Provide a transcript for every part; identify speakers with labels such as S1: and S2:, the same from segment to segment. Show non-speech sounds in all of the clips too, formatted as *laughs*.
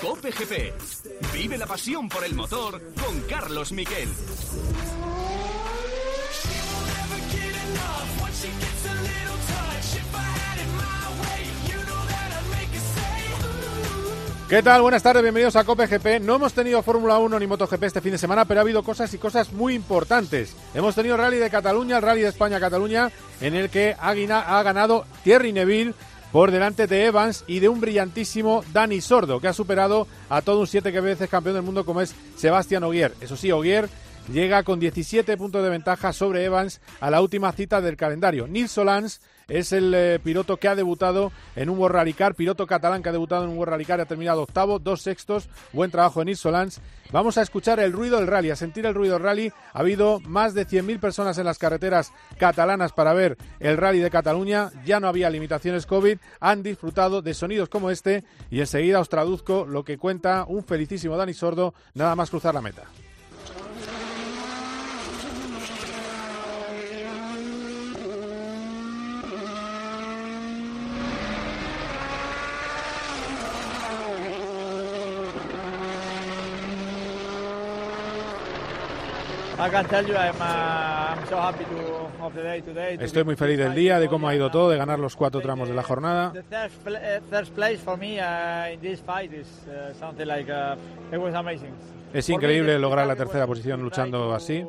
S1: Cope GP. Vive la pasión por el motor con Carlos Miquel.
S2: ¿Qué tal? Buenas tardes, bienvenidos a Cope GP. No hemos tenido Fórmula 1 ni MotoGP este fin de semana, pero ha habido cosas y cosas muy importantes. Hemos tenido Rally de Cataluña, el Rally de España-Cataluña, en el que ha ganado Thierry Neville por delante de Evans y de un brillantísimo Dani Sordo, que ha superado a todo un siete veces campeón del mundo como es Sebastián Ogier. Eso sí, Ogier llega con 17 puntos de ventaja sobre Evans a la última cita del calendario. Nils Solans es el eh, piloto que ha debutado en un World Rally Car, piloto catalán que ha debutado en un World Rally Car y ha terminado octavo, dos sextos, buen trabajo en Solans. Vamos a escuchar el ruido del rally, a sentir el ruido del rally. Ha habido más de 100.000 personas en las carreteras catalanas para ver el rally de Cataluña, ya no había limitaciones COVID, han disfrutado de sonidos como este y enseguida os traduzco lo que cuenta un felicísimo Dani Sordo nada más cruzar la meta. Estoy muy feliz del día, de cómo ha ido todo, de ganar los cuatro tramos de la jornada. Es increíble lograr la tercera posición luchando así.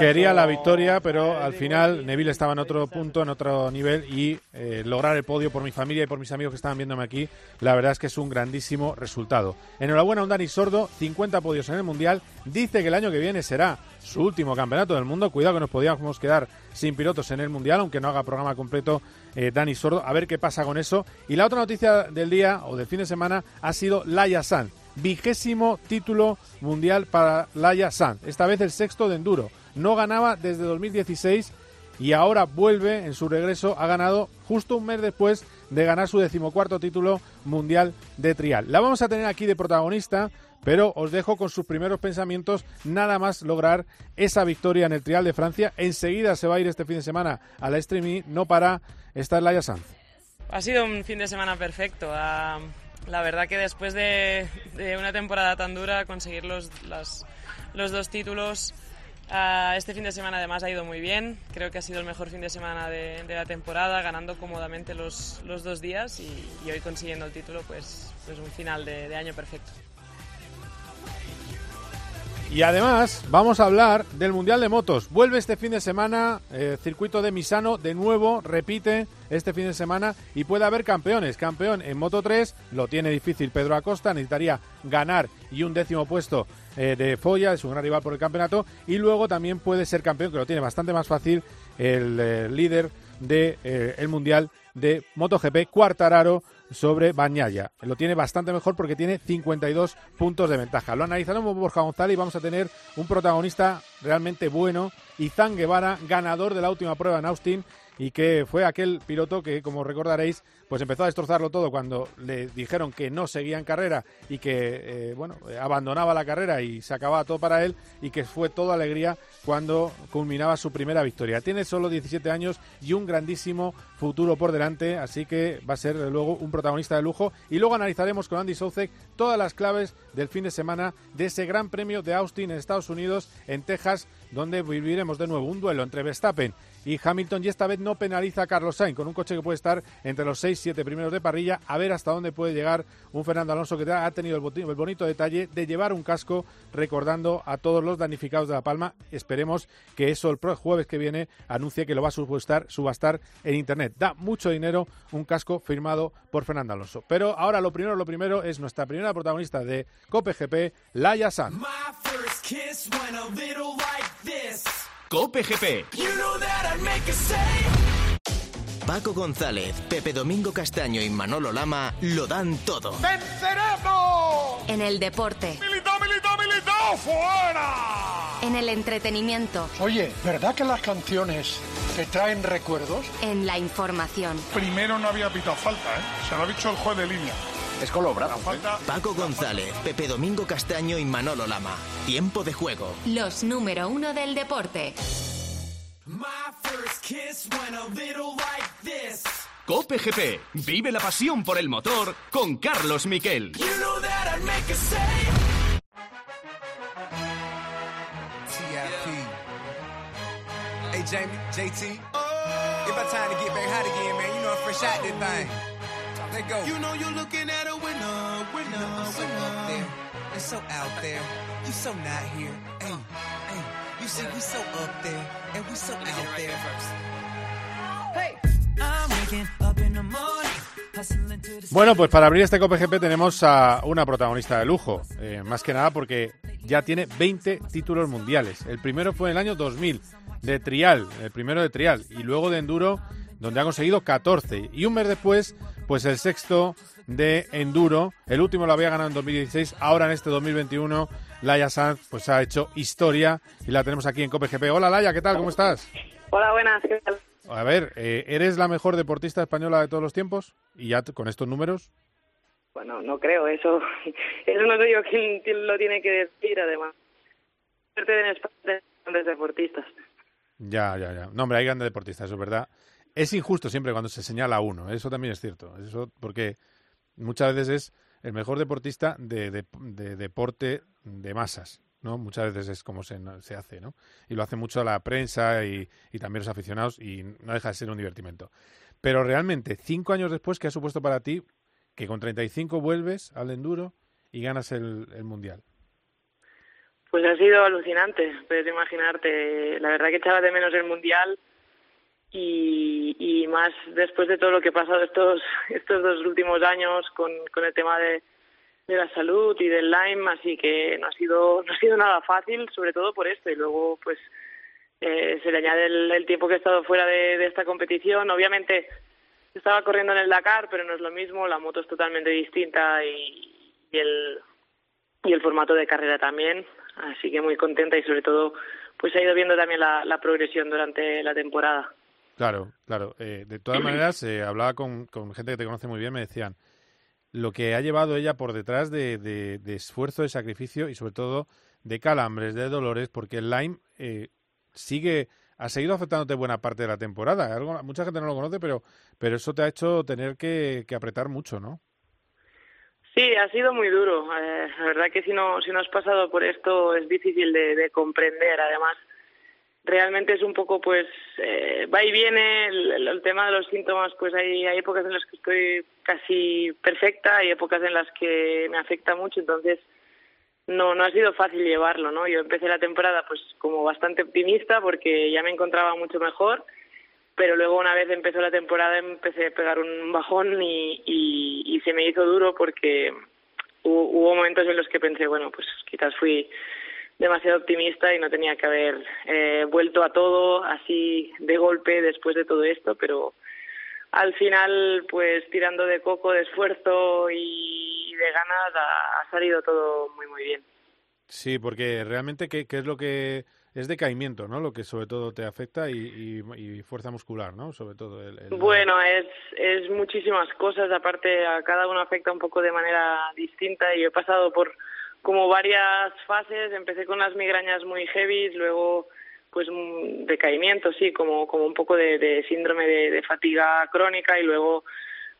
S2: Quería la victoria, pero al final Neville estaba en otro punto, en otro nivel y eh, el podio por mi familia y por mis amigos que estaban viéndome aquí, la verdad es que es un grandísimo resultado. Enhorabuena a un Dani Sordo, 50 podios en el Mundial, dice que el año que viene será su último campeonato del mundo, cuidado que nos podíamos quedar sin pilotos en el Mundial, aunque no haga programa completo eh, Dani Sordo, a ver qué pasa con eso. Y la otra noticia del día o del fin de semana ha sido Laia San vigésimo título mundial para Laia San, esta vez el sexto de enduro. No ganaba desde 2016 y ahora vuelve en su regreso, ha ganado justo un mes después de ganar su decimocuarto título mundial de trial. La vamos a tener aquí de protagonista, pero os dejo con sus primeros pensamientos, nada más lograr esa victoria en el trial de Francia. Enseguida se va a ir este fin de semana a la streaming, no para estar Laia Sanz.
S3: Ha sido un fin de semana perfecto. La verdad que después de, una temporada tan dura, conseguir los, los dos títulos ah, este fin de semana además ha ido muy bien. Creo que ha sido el mejor fin de semana de, la temporada, ganando cómodamente los, los dos días y, hoy consiguiendo el título, pues, pues un final de año perfecto.
S2: Y además vamos a hablar del Mundial de Motos. Vuelve este fin de semana eh, circuito de Misano, de nuevo, repite este fin de semana y puede haber campeones. Campeón en Moto 3, lo tiene difícil Pedro Acosta, necesitaría ganar y un décimo puesto eh, de Foya, es un gran rival por el campeonato. Y luego también puede ser campeón, que lo tiene bastante más fácil, el eh, líder del de, el Mundial de MotoGP, Cuartararo, sobre Bañaya. Lo tiene bastante mejor porque tiene 52 puntos de ventaja. Lo analizaremos Borja González y vamos a tener un protagonista realmente bueno, Izan Guevara, ganador de la última prueba en Austin y que fue aquel piloto que, como recordaréis, pues empezó a destrozarlo todo cuando le dijeron que no seguía en carrera y que, eh, bueno, abandonaba la carrera y se acababa todo para él y que fue toda alegría cuando culminaba su primera victoria. Tiene solo 17 años y un grandísimo futuro por delante, así que va a ser luego un protagonista de lujo. Y luego analizaremos con Andy Soucek todas las claves del fin de semana de ese Gran Premio de Austin en Estados Unidos, en Texas, donde viviremos de nuevo un duelo entre Verstappen y Hamilton y esta vez no penaliza a Carlos Sainz con un coche que puede estar entre los 6-7 primeros de parrilla a ver hasta dónde puede llegar un Fernando Alonso que ha tenido el, bonito detalle de llevar un casco recordando a todos los damnificados de La Palma. Esperemos que eso el jueves que viene anuncie que lo va a subastar, subastar en Internet. Da mucho dinero un casco firmado por Fernando Alonso. Pero ahora lo primero, lo primero es nuestra primera protagonista de Cope GP, Laia San.
S1: Cope GP.
S4: Paco González, Pepe Domingo Castaño y Manolo Lama lo dan todo.
S5: ¡Venceremos!
S6: En el deporte.
S5: ¡Milita, milita, milita! ¡Fuera!
S6: En el entretenimiento.
S7: Oye, ¿verdad que las canciones te traen recuerdos?
S6: En la información.
S5: Primero no había pitado falta, ¿eh? Se lo ha dicho el juez de línea.
S1: Es con los brazos.
S4: Paco González, Pepe Domingo Castaño y Manolo Lama. Tiempo de juego.
S6: Los número uno del deporte.
S1: Cope GP. Vive la pasión por el motor con Carlos Miquel.
S8: Hey, Jamie, JT. It's about time to get back hot again, man. You know I'm fresh out this thing. Let go. You know you're looking at a winner, winner, you know, so up there. And so out there. You so not here. Hey, hey. You see, we so up there. And we so out there. Hey. I'm waking up in the morning. hustling to the
S2: Bueno, pues para abrir este Cope GP tenemos a una protagonista de lujo, eh, más que nada porque ya tiene 20 títulos mundiales. El primero fue en el año 2000, de trial, el primero de trial, y luego de enduro, donde ha conseguido 14. Y un mes después, pues el sexto de enduro, el último lo había ganado en 2016, ahora en este 2021, Laia Sanz pues ha hecho historia y la tenemos aquí en Cope GP. Hola Laia, ¿qué tal? ¿Cómo estás?
S3: Hola, buenas, ¿qué tal?
S2: A ver, eh, ¿eres la mejor deportista española de todos los tiempos? Y ya con estos números.
S3: Bueno, no creo, eso, *laughs* eso no soy yo quien, quien lo tiene que decir, además. Suerte en España de grandes deportistas.
S2: Ya, ya, ya. No, hombre, hay grandes deportistas, eso es verdad. Es injusto siempre cuando se señala a uno, eso también es cierto. Eso porque muchas veces es el mejor deportista de, de- de deporte de masas, ¿no? Muchas veces es como se, se hace, ¿no? Y lo hace mucho la prensa y, y también los aficionados y no deja de ser un divertimento. Pero realmente, cinco años después, ¿qué ha supuesto para ti que con 35 vuelves al enduro y ganas el, el Mundial?
S3: Pues ha sido alucinante, puedes imaginarte. La verdad que echaba de menos el Mundial y, más después de todo lo que ha pasado estos, *laughs* estos dos últimos años con, con el tema de, de la salud y del Lyme, así que no ha sido *laughs* no ha sido nada fácil, sobre todo por esto. Y luego, pues, eh, se le añade el, el tiempo que he estado fuera de, de esta competición. Obviamente, estaba corriendo en el Dakar, pero no es lo mismo, la moto es totalmente distinta y, y el y el formato de carrera también, así que muy contenta y sobre todo pues ha ido viendo también la, la progresión durante la temporada.
S2: Claro, claro. Eh, de todas maneras, eh, hablaba con, con gente que te conoce muy bien, me decían lo que ha llevado ella por detrás de, de- esfuerzo, de sacrificio y sobre todo de calambres, de dolores, porque el Lyme eh, sigue, ha seguido afectándote buena parte de la temporada. Algo, mucha gente no lo conoce, pero, pero eso te ha hecho tener que, que apretar mucho, ¿no?
S3: Sí, ha sido muy duro. Eh, la verdad que si no, si no has pasado por esto es difícil de comprender. Además, realmente es un poco, pues, eh, va y viene. El, tema de los síntomas, pues hay, hay épocas en las que estoy casi perfecta, hay épocas en las que me afecta mucho. Entonces, no, no ha sido fácil llevarlo, ¿no? Yo empecé la temporada, pues, como bastante optimista porque ya me encontraba mucho mejor pero luego una vez empezó la temporada empecé a pegar un bajón y, y, y se me hizo duro porque hubo, hubo momentos en los que pensé, bueno, pues quizás fui demasiado optimista y no tenía que haber eh, vuelto a todo así de golpe después de todo esto, pero al final, pues tirando de coco, de esfuerzo y de ganas, ha, ha salido todo muy, muy bien.
S2: Sí, porque realmente, ¿qué, qué es lo que es decaimiento, ¿no? Lo que sobre todo te afecta y, y- y fuerza muscular, ¿no? Sobre todo el, el-
S3: Bueno, es, es muchísimas cosas, aparte a cada uno afecta un poco de manera distinta y he pasado por como varias fases, empecé con las migrañas muy heavy, luego pues un decaimiento, sí, como, como un poco de, de síndrome de, de fatiga crónica y luego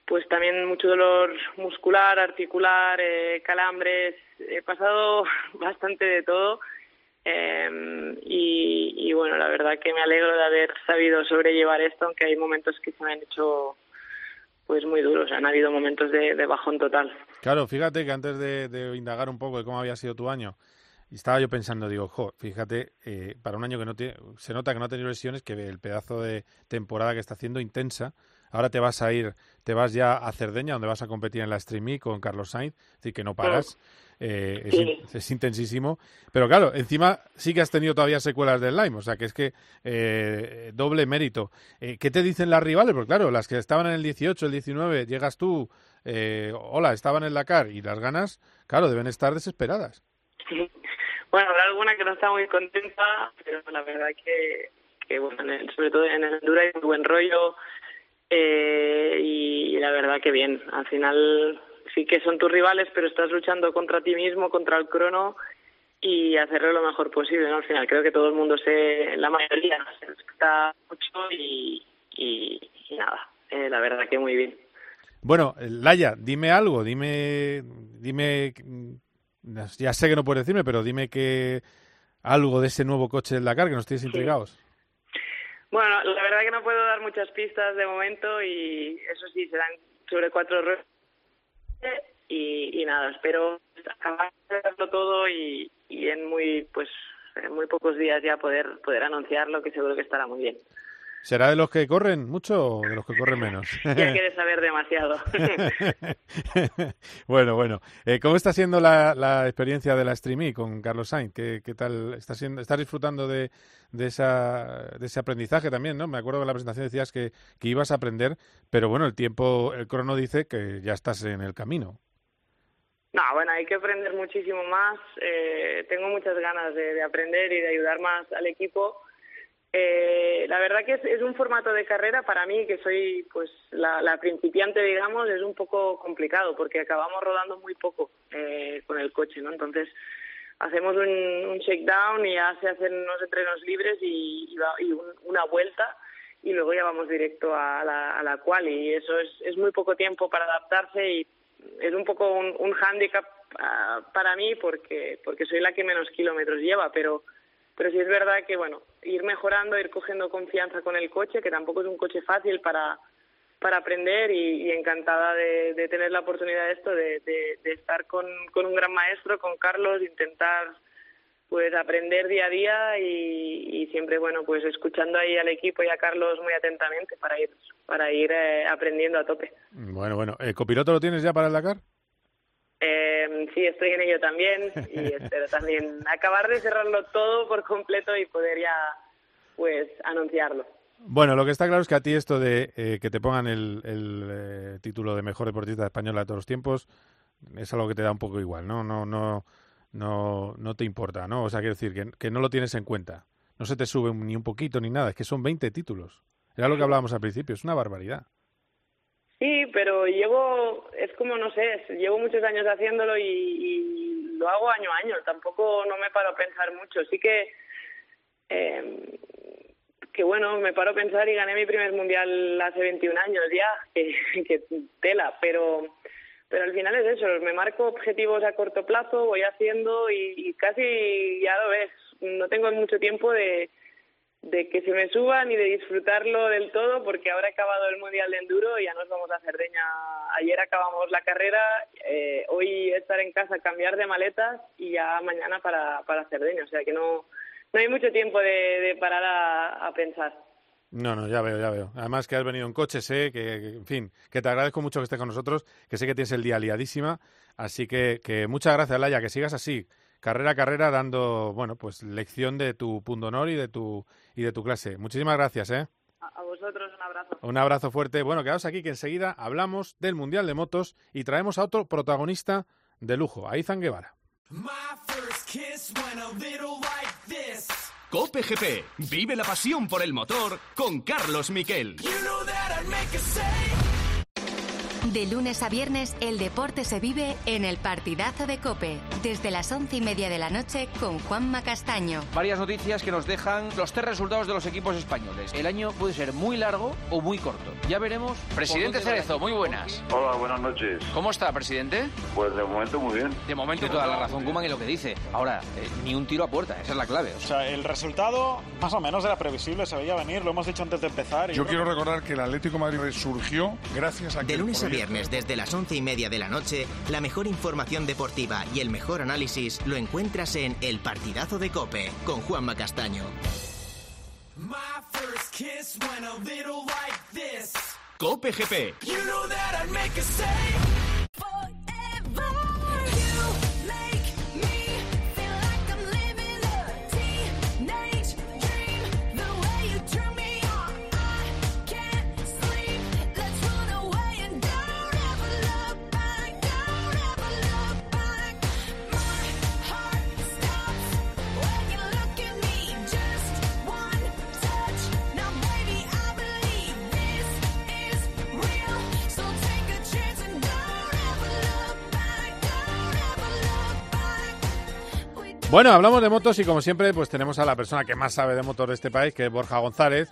S3: pues también mucho dolor muscular, articular, eh, calambres, he pasado *laughs* bastante de todo eh, y, y bueno, la verdad que me alegro de haber sabido sobrellevar esto, aunque hay momentos que se me han hecho pues muy duros, han habido momentos de, de bajón total.
S2: Claro, fíjate que antes de, de indagar un poco de cómo había sido tu año, estaba yo pensando, digo, jo, fíjate, eh, para un año que no tiene, se nota que no ha tenido lesiones, que el pedazo de temporada que está haciendo intensa, ahora te vas a ir, te vas ya a Cerdeña, donde vas a competir en la Stream E con Carlos Sainz, es decir, que no paras, eh, es, in- es intensísimo, pero claro, encima sí que has tenido todavía secuelas del Lyme, o sea, que es que eh, doble mérito. Eh, ¿Qué te dicen las rivales? Porque claro, las que estaban en el 18, el 19, llegas tú, eh, hola, estaban en la CAR y las ganas, claro, deben estar desesperadas.
S3: Bueno, habrá alguna que no está muy contenta, pero la verdad que, que bueno, en el- sobre todo en el enduro hay muy buen rollo eh, y, la verdad que bien. Al final sí que son tus rivales, pero estás luchando contra ti mismo, contra el crono y hacerlo lo mejor posible, ¿no? Al final creo que todo el mundo se, la mayoría se respeta mucho y, y, nada, eh, la verdad que muy bien.
S2: Bueno, Laya, dime algo, dime, dime, ya sé que no puedes decirme, pero dime que algo de ese nuevo coche del Dakar que nos tienes intrigados.
S3: Bueno, la verdad que no puedo dar muchas pistas de momento y eso sí, serán sobre cuatro ruedas y, nada, espero acabar todo y, y en muy pues en muy pocos días ya poder poder anunciarlo que seguro que estará muy bien.
S2: ¿Será de los que corren mucho o de los que corren menos? *laughs*
S3: ya quieres saber demasiado. *laughs*
S2: bueno, bueno. Eh, ¿Cómo está siendo la, la experiencia de la Streamy con Carlos Sainz? ¿Qué, qué tal? ¿Estás, siendo, ¿Estás disfrutando de, de, esa, de ese aprendizaje también, no? Me acuerdo que en la presentación decías que, que ibas a aprender, pero bueno, el tiempo, el crono dice que ya estás en el camino.
S3: No, bueno, hay que aprender muchísimo más. Eh, tengo muchas ganas de, de aprender y de ayudar más al equipo eh, la verdad que es, un formato de carrera para mí, que soy pues la, principiante, digamos, es un poco complicado porque acabamos rodando muy poco eh, con el coche, ¿no? Entonces hacemos un, un shakedown y ya se hacen unos entrenos libres y, una vuelta y luego ya vamos directo a la, a la cual y eso es, es muy poco tiempo para adaptarse y es un poco un, un hándicap ah, para mí porque porque soy la que menos kilómetros lleva, pero pero sí es verdad que, bueno, ir mejorando, ir cogiendo confianza con el coche, que tampoco es un coche fácil para, para aprender y, encantada de, tener la oportunidad de esto, de, de, estar con, con, un gran maestro, con Carlos, intentar pues aprender día a día y, siempre bueno pues escuchando ahí al equipo y a Carlos muy atentamente para ir para ir eh, aprendiendo a tope.
S2: Bueno, bueno, ¿el copiloto lo tienes ya para el Dakar?
S3: Eh, sí, estoy en ello también y *laughs* espero también acabar de cerrarlo todo por completo y poder ya, pues, anunciarlo.
S2: Bueno, lo que está claro es que a ti esto de eh, que te pongan el, el eh, título de mejor deportista español de todos los tiempos es algo que te da un poco igual, ¿no? No, no, no, no te importa, ¿no? O sea, quiero decir que, que no lo tienes en cuenta. No se te sube ni un poquito ni nada, es que son 20 títulos. Era lo que hablábamos al principio, es una barbaridad.
S3: Sí, pero llevo, es como, no sé, llevo muchos años haciéndolo y, lo hago año a año, tampoco no me paro a pensar mucho. Sí que, eh, que bueno, me paro a pensar y gané mi primer mundial hace 21 años ya, *laughs* que, tela, pero pero al final es eso, me marco objetivos a corto plazo, voy haciendo y casi ya lo ves, no tengo mucho tiempo de, de que se me suban y de disfrutarlo del todo porque ahora he acabado el Mundial de Enduro y ya nos vamos a Cerdeña. Ayer acabamos la carrera, eh, hoy estar en casa, cambiar de maletas y ya mañana para, para Cerdeña. O sea que no, no hay mucho tiempo de, parar a, pensar.
S2: No, no, ya veo, ya veo. Además que has venido en coche, sé que, en fin, que te agradezco mucho que estés con nosotros, que sé que tienes el día liadísima, así que, que muchas gracias, Laia, que sigas así, carrera a carrera dando, bueno, pues lección de tu punto honor y de tu y de tu clase. Muchísimas gracias, ¿eh?
S3: A vosotros un abrazo.
S2: Un abrazo fuerte. Bueno, quedaos aquí que enseguida hablamos del Mundial de Motos y traemos a otro protagonista de lujo, a Izan Guevara.
S1: Cope GP. Vive la pasión por el motor con Carlos Miquel.
S6: De lunes a viernes, el deporte se vive en el partidazo de Cope, desde las once y media de la noche con Juanma Castaño.
S9: Varias noticias que nos dejan los tres resultados de los equipos españoles. El año puede ser muy largo o muy corto. Ya veremos. Presidente Cerezo, muy buenas.
S10: Hola, buenas noches.
S9: ¿Cómo está, presidente?
S10: Pues de momento muy bien.
S9: De momento toda la razón, Kuman, en lo que dice. Ahora, eh, ni un tiro a puerta, esa es la clave.
S11: O sea, el resultado más o menos era previsible, se veía venir, lo hemos dicho antes de empezar.
S12: Yo quiero recordar que el Atlético Madrid resurgió gracias a
S4: que... De lunes viernes, desde las once y media de la noche, la mejor información deportiva y el mejor análisis lo encuentras en El Partidazo de Cope con Juanma Castaño.
S1: Cope GP.
S2: Bueno, hablamos de motos y como siempre, pues tenemos a la persona que más sabe de motos de este país, que es Borja González.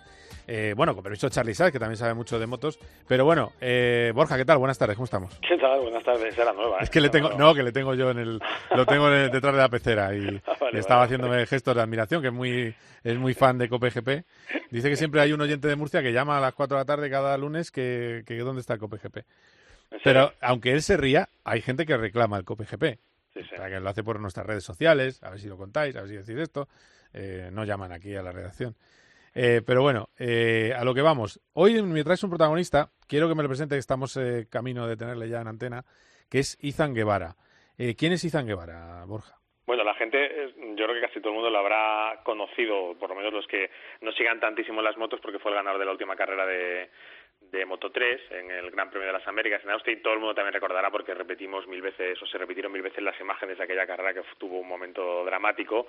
S2: Eh, bueno, con permiso Charlie Sá, que también sabe mucho de motos. Pero bueno, eh, Borja, ¿qué tal? Buenas tardes, ¿cómo estamos?
S13: ¿Qué tal? Buenas tardes, era nueva. ¿eh?
S2: Es que le tengo, no, que le tengo yo en el, lo tengo en el- detrás de la pecera y *laughs*
S13: Ah, vale,
S2: le estaba
S13: vale.
S2: haciéndome gestos de admiración, que es muy, es muy fan de COPGP. Dice que siempre hay un oyente de Murcia que llama a las 4 de la tarde cada lunes que, que dónde está el COPGP. Pero aunque él se ría, hay gente que reclama el COPGP.
S13: Sí, sí.
S2: O sea, que lo hace por nuestras redes sociales, a ver si lo contáis, a ver si decís esto. Eh, no llaman aquí a la redacción. Eh, pero bueno, eh, a lo que vamos. Hoy me traes un protagonista, quiero que me lo presente, que estamos eh, camino de tenerle ya en antena, que es Izan Guevara. Eh, ¿Quién es Izan Guevara, Borja?
S13: Bueno, la gente, yo creo que casi todo el mundo lo habrá conocido, por lo menos los que no sigan tantísimo las motos, porque fue el ganador de la última carrera de, de Moto 3 en el Gran Premio de las Américas en Austin. Todo el mundo también recordará porque repetimos mil veces, o se repitieron mil veces las imágenes de aquella carrera que tuvo un momento dramático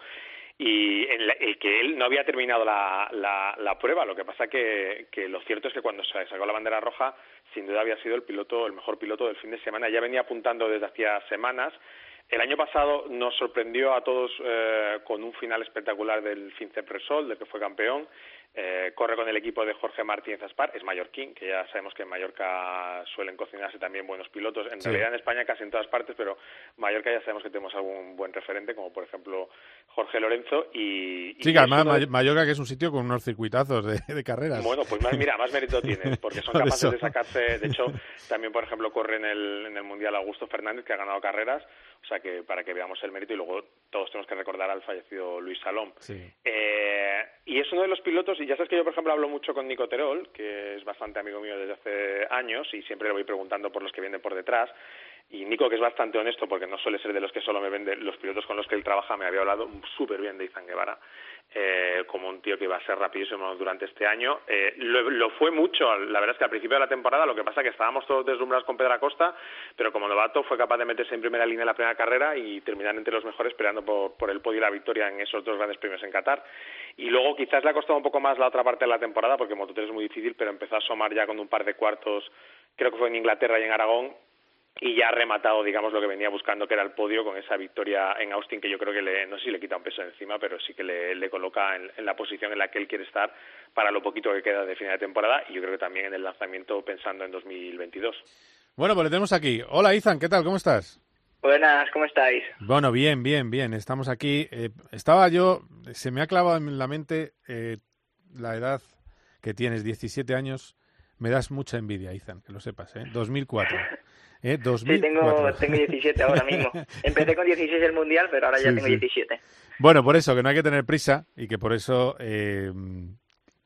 S13: y en la- que él no había terminado la, la, prueba. Lo que pasa que, que lo cierto es que cuando se sacó la bandera roja, sin duda había sido el piloto, el mejor piloto del fin de semana. Ya venía apuntando desde hacía semanas. El año pasado nos sorprendió a todos eh, con un final espectacular del FinCEP Repsol, del que fue campeón. Eh, corre con el equipo de Jorge Martínez Aspar, es mallorquín, que ya sabemos que en Mallorca suelen cocinarse también buenos pilotos. En
S2: Sí.
S13: realidad en España casi en todas partes, pero Mallorca ya sabemos que tenemos algún buen referente, como por ejemplo Jorge Lorenzo. Y, y
S2: Sí, que además
S13: de-
S2: Mallorca que es un sitio con unos circuitazos de, de carreras.
S13: bueno, pues más, mira, más mérito tienes, porque son *laughs*
S2: Por
S13: capaces
S2: eso.
S13: de sacarse, de hecho, también, por ejemplo, corre en el, en el Mundial Augusto Fernández, que ha ganado carreras, o sea que para que veamos el mérito y luego todos tenemos que recordar al fallecido Luis Salom.
S2: Sí.
S13: Eh, y es uno de los pilotos, y ya sabes que yo, por ejemplo, hablo mucho con Nico Terol, que es bastante amigo mío desde hace años, y siempre le voy preguntando por los que vienen por detrás. Y Nico, que es bastante honesto, porque no suele ser de los que solo me vende los pilotos con los que él trabaja, me había hablado súper bien de Izan Guevara, eh, como un tío que iba a ser rapidísimo durante este año. Eh, lo, fue mucho, la verdad es que al principio de la temporada, lo que pasa es que estábamos todos deslumbrados con Pedro Acosta, pero como novato fue capaz de meterse en primera línea en la primera carrera y terminar entre los mejores peleando por, por el podio y la victoria en esos dos grandes premios en Qatar. Y luego quizás le ha costado un poco más la otra parte de la temporada, porque Moto3 es muy difícil, pero empezó a asomar ya con un par de cuartos, creo que fue en Inglaterra y en Aragón, y ya ha rematado, digamos, lo que venía buscando, que era el podio con esa victoria en Austin, que yo creo que le, no sé si le quita un peso encima, pero sí que le, le coloca en, en la posición en la que él quiere estar para lo poquito que queda de final de temporada y yo creo que también en el lanzamiento pensando en 2022.
S2: Bueno, pues le tenemos aquí. Hola, Izan, ¿qué tal? ¿Cómo estás?
S14: Buenas, ¿cómo estáis?
S2: Bueno, bien, bien, bien. Estamos aquí. Eh, estaba yo, se me ha clavado en la mente eh, la edad que tienes, 17 años. Me das mucha envidia, Izan, que lo sepas, ¿eh? 2004. *laughs* ¿eh? 2004.
S14: Sí, tengo, tengo 17 ahora mismo. *laughs* Empecé con 16 el Mundial, pero ahora ya tengo
S2: sí.
S14: 17.
S2: Bueno, por eso, que no hay que tener prisa y que por eso eh,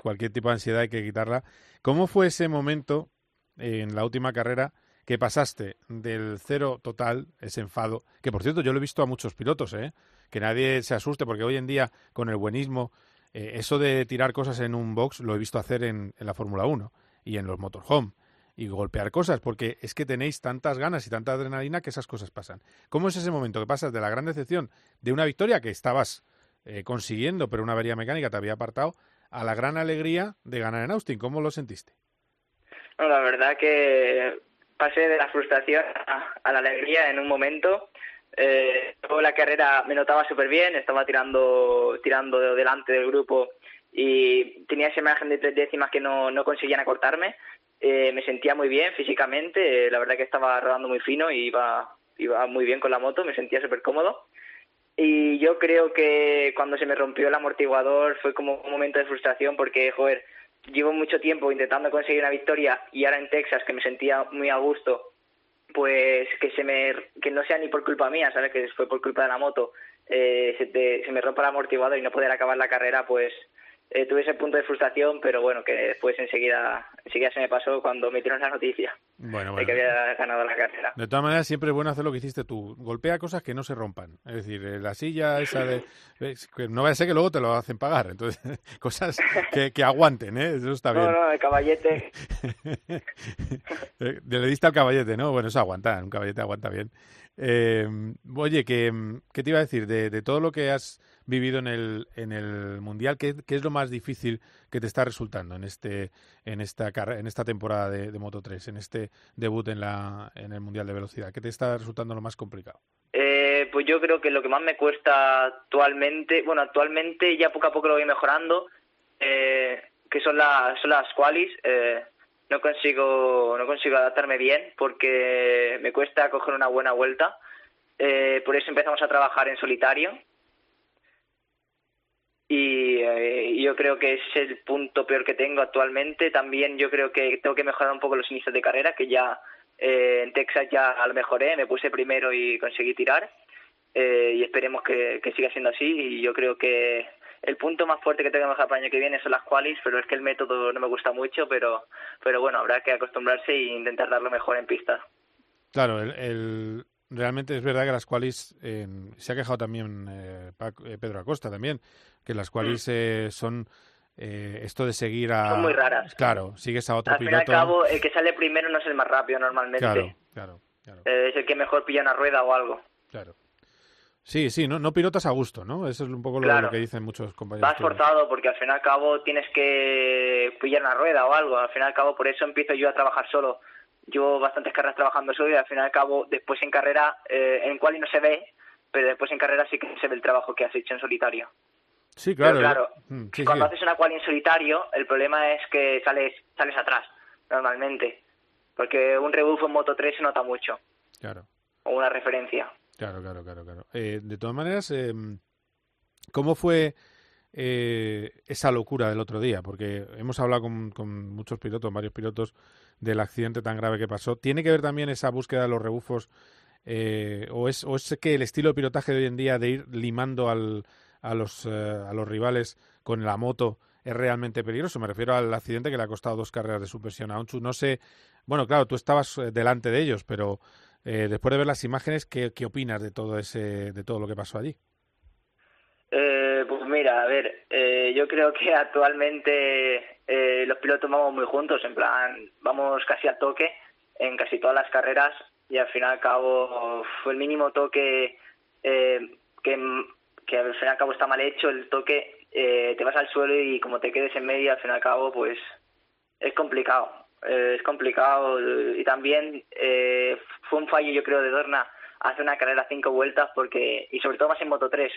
S2: cualquier tipo de ansiedad hay que quitarla. ¿Cómo fue ese momento eh, en la última carrera que pasaste del cero total, ese enfado? Que por cierto, yo lo he visto a muchos pilotos, ¿eh? que nadie se asuste, porque hoy en día, con el buenismo, eh, eso de tirar cosas en un box lo he visto hacer en, en la Fórmula 1 y en los motorhome y golpear cosas, porque es que tenéis tantas ganas y tanta adrenalina que esas cosas pasan. ¿Cómo es ese momento que pasas de la gran decepción de una victoria que estabas eh, consiguiendo, pero una avería mecánica te había apartado, a la gran alegría de ganar en Austin? ¿Cómo lo sentiste?
S14: No, la verdad que pasé de la frustración a, la alegría en un momento. Eh, luego la carrera me notaba súper bien, estaba tirando, tirando delante del grupo y tenía ese margen de tres décimas que no, no conseguían acortarme. Eh, me sentía muy bien físicamente, eh, la verdad que estaba rodando muy fino y iba, iba muy bien con la moto, me sentía súper cómodo. Y yo creo que cuando se me rompió el amortiguador fue como un momento de frustración porque, joder, llevo mucho tiempo intentando conseguir una victoria y ahora en Texas, que me sentía muy a gusto, pues que se me que no sea ni por culpa mía, ¿sabes? Que fue por culpa de la moto, eh, se, te- se me rompa el amortiguador y no poder acabar la carrera, pues eh, tuve ese punto de frustración, pero bueno, que después enseguida, enseguida se me pasó cuando me dieron la noticia
S2: Bueno,
S14: de que
S2: bueno.
S14: había ganado la carrera.
S2: De todas maneras, siempre es bueno hacer lo que hiciste tú. Golpea cosas que no se rompan. Es decir, eh, la silla esa de... que no vaya a ser que luego te lo hacen pagar. Entonces, *laughs* cosas que, que aguanten, ¿eh? Eso está *laughs* bien.
S14: No, no, el caballete. *laughs*
S2: Eh, Le diste al caballete, ¿no? Bueno, eso aguanta, un caballete aguanta bien. Eh, oye, que, ¿qué te iba a decir? De, todo lo que has vivido en el, en el Mundial, ¿qué, es lo más difícil que te está resultando en este en esta en esta temporada de, Moto 3, en este debut en, la, en el Mundial de Velocidad? ¿Qué te está resultando lo más complicado?
S14: Eh, pues yo creo que lo que más me cuesta actualmente, bueno, actualmente ya poco a poco lo voy mejorando, eh, que son las, son las qualis. Eh, no consigo, no consigo adaptarme bien porque me cuesta coger una buena vuelta. Eh, por eso empezamos a trabajar en solitario. Y eh, yo creo que es el punto peor que tengo actualmente. También yo creo que tengo que mejorar un poco los inicios de carrera, que ya eh, en Texas ya lo mejoré, me puse primero y conseguí tirar. Eh, y esperemos que, que siga siendo así. Y yo creo que el punto más fuerte que tengo que mejorar para el año que viene son las qualis, pero es que el método no me gusta mucho, pero, pero bueno, habrá que acostumbrarse e intentar darlo mejor en pista.
S2: Claro, el, el realmente es verdad que las qualis, eh, se ha quejado también eh, Paco- eh, Pedro Acosta también, que las qualis eh, son eh, esto de seguir a...
S14: Son muy raras.
S2: Claro, sigues a otro
S14: Al fin y al
S2: piloto.
S14: cabo, el que sale primero no es el más rápido normalmente.
S2: Claro, claro,
S14: Eh, es el que mejor pilla una rueda o algo.
S2: claro. Sí, sí, no, no pilotas a gusto, ¿no? Eso es un poco lo,
S14: Claro.
S2: lo que dicen muchos compañeros.
S14: Vas forzado porque al fin y al cabo tienes que pillar una rueda o algo. Al fin y al cabo, por eso empiezo yo a trabajar solo. Llevo bastantes carreras trabajando solo y al fin y al cabo, después en carrera, eh, en cual no se ve, pero después en carrera sí que se ve el trabajo que has hecho en solitario.
S2: Sí, claro.
S14: Pero claro,
S2: Mm, sí,
S14: Cuando
S2: sí.
S14: haces una quali en solitario, el problema es que sales sales atrás, normalmente. Porque un rebufo en Moto 3 se nota mucho,
S2: Claro.
S14: o una referencia.
S2: Claro, claro, claro, claro. Eh, de todas maneras, eh, ¿cómo fue eh, esa locura del otro día? Porque hemos hablado con, con muchos pilotos, varios pilotos, del accidente tan grave que pasó. ¿Tiene que ver también esa búsqueda de los rebufos? eh, o, es, ¿O es que el estilo de pilotaje de hoy en día de ir limando al, a, los, eh, a los rivales con la moto es realmente peligroso? Me refiero al accidente que le ha costado dos carreras de suspensión a Onchu. No sé, bueno, claro, tú estabas eh, delante de ellos, pero eh, después de ver las imágenes, ¿qué, opinas de todo ese, de todo lo que pasó allí?
S14: Eh, pues mira, a ver, eh, yo creo que actualmente eh, los pilotos vamos muy juntos, en plan, vamos casi al toque en casi todas las carreras y al fin y al cabo fue el mínimo toque eh, que, que al fin y al cabo está mal hecho, el toque eh, te vas al suelo y como te quedes en medio al fin y al cabo pues es complicado, eh, es complicado y también eh, fue un fallo yo creo de Dorna hace una carrera cinco vueltas porque y sobre todo más en Moto 3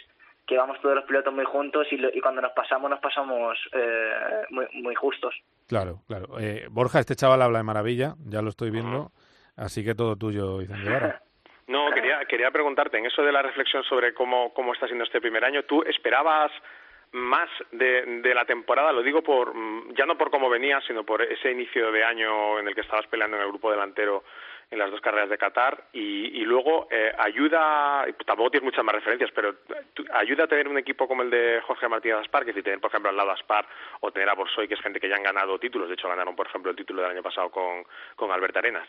S14: que vamos todos los pilotos muy juntos y, lo- y cuando nos pasamos nos pasamos eh, muy, muy justos.
S2: Claro, claro. Eh, Borja, este chaval habla de maravilla, ya lo estoy viendo, así que todo tuyo, Vicente Guevara. *laughs*
S13: No, quería, quería preguntarte, en eso de la reflexión sobre cómo, cómo está siendo este primer año, ¿tú esperabas más de, de la temporada? Lo digo por mm, ya no por cómo venía, sino por ese inicio de año en el que estabas peleando en el grupo delantero en las dos carreras de Qatar y, y luego eh, ayuda, tampoco tienes muchas más referencias, pero ayuda a tener un equipo como el de Jorge Martínez Aspar, que si tener, por ejemplo, al lado Aspar o tener a Borsoy, que es gente que ya han ganado títulos, de hecho ganaron, por ejemplo, el título del año pasado con, con Albert Arenas.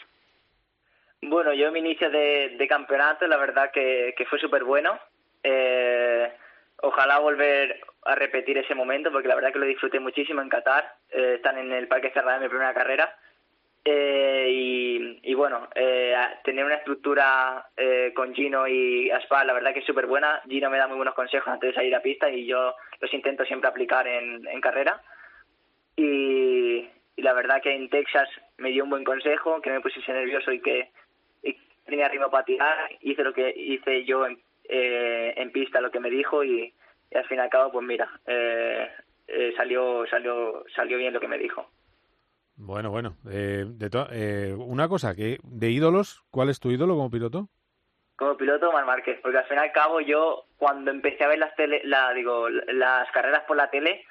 S14: Bueno, yo mi inicio de, campeonato, la verdad que, que fue súper bueno. Eh, ojalá volver a repetir ese momento, porque la verdad que lo disfruté muchísimo en Qatar. Eh, están en el Parque Cerrado en mi primera carrera. Eh, y, bueno, eh, tener una estructura eh, con Gino y Aspar, la verdad que es súper buena. Gino me da muy buenos consejos antes de salir a pista y yo los intento siempre aplicar en, carrera. Y, la verdad que en Texas me dio un buen consejo, que me pusiese nervioso y que y tenía ritmo para tirar. Hice lo que hice yo en, eh, en pista, lo que me dijo y, y al fin y al cabo, pues mira, eh, eh, salió, salió, salió bien lo que me dijo.
S2: Bueno, bueno. Eh, de eh, una cosa, que de ídolos, ¿cuál es tu ídolo como piloto?
S14: como piloto Mar Márquez, porque al fin y al cabo yo cuando empecé a ver las tele, la, digo, las carreras por la tele,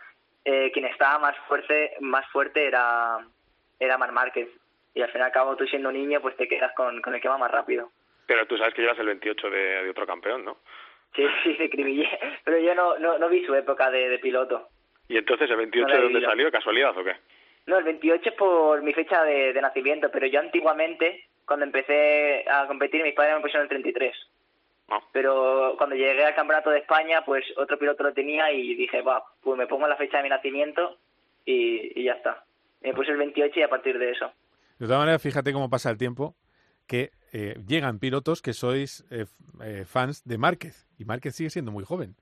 S14: eh, quien estaba más fuerte, más fuerte era, era Mar Márquez. Y al fin y al cabo tú siendo niño pues te quedas con, con el que va más rápido.
S13: Pero tú sabes que llevas el 28 de, de otro campeón, ¿no?
S14: Sí, sí, de Cribillé. *laughs* Pero yo no, no, no vi su época de, de piloto.
S13: ¿Y entonces el 28
S14: No la he
S13: de dónde salió? ¿Casualidad o qué?
S14: No, el 28 es por mi fecha de, de nacimiento, pero yo antiguamente, cuando empecé a competir, mis padres me pusieron el 33. Pero cuando llegué al Campeonato de España, pues otro piloto lo tenía y dije, va, pues me pongo la fecha de mi nacimiento y, y ya está. Me puse el 28 y a partir de eso.
S2: De todas maneras, fíjate cómo pasa el tiempo, que eh, llegan pilotos que sois eh, eh, fans de Márquez, y Márquez sigue siendo muy joven.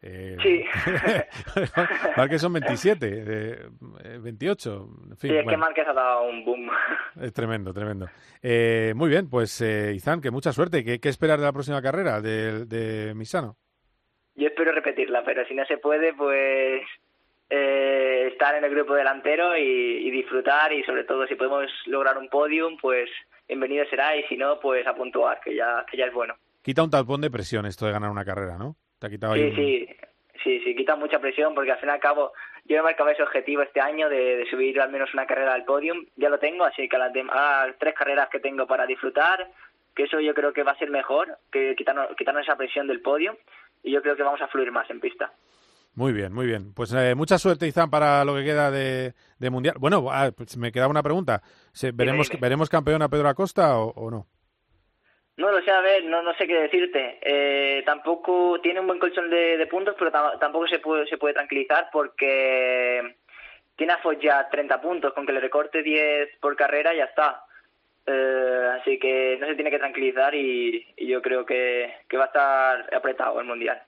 S2: Eh,
S14: Sí. *laughs*
S2: Márquez son 27, eh, eh, 28. En fin,
S14: Sí, es que Márquez ha dado un boom.
S2: es tremendo, tremendo. Eh, muy bien, pues eh, Izan, que mucha suerte. ¿Qué, qué esperar de la próxima carrera de, de Misano?
S14: Yo espero repetirla, pero si no se puede, pues eh, estar en el grupo delantero y, y disfrutar y sobre todo si podemos lograr un podium, pues bienvenido será y si no, pues a puntuar, que ya, que ya es bueno.
S2: Quita un talpón de presión esto de ganar una carrera, ¿no? Te ha quitado ahí
S14: Sí,
S2: un-
S14: sí, sí, sí, quita mucha presión porque al fin y al cabo yo me marcaba ese objetivo este año de, de subir al menos una carrera al podium, ya lo tengo, así que a las, dem- a las tres carreras que tengo para disfrutar, que eso yo creo que va a ser mejor, que quitarnos, quitarnos esa presión del podium y yo creo que vamos a fluir más en pista.
S2: Muy bien, muy bien. Pues eh, mucha suerte, Izan, para lo que queda de, de Mundial. Bueno, ah, pues me quedaba una pregunta. ¿Se- ¿Veremos,
S14: dime.
S2: ¿Veremos campeón a Pedro Acosta o, o no?
S14: No lo sé, a ver, no, no sé qué decirte. Eh, tampoco tiene un buen colchón de, de puntos, pero ta- tampoco se puede, se puede tranquilizar porque tiene a Foyt ya 30 puntos, con que le recorte 10 por carrera ya está. Eh, así que no se tiene que tranquilizar y, y yo creo que, que va a estar apretado el Mundial.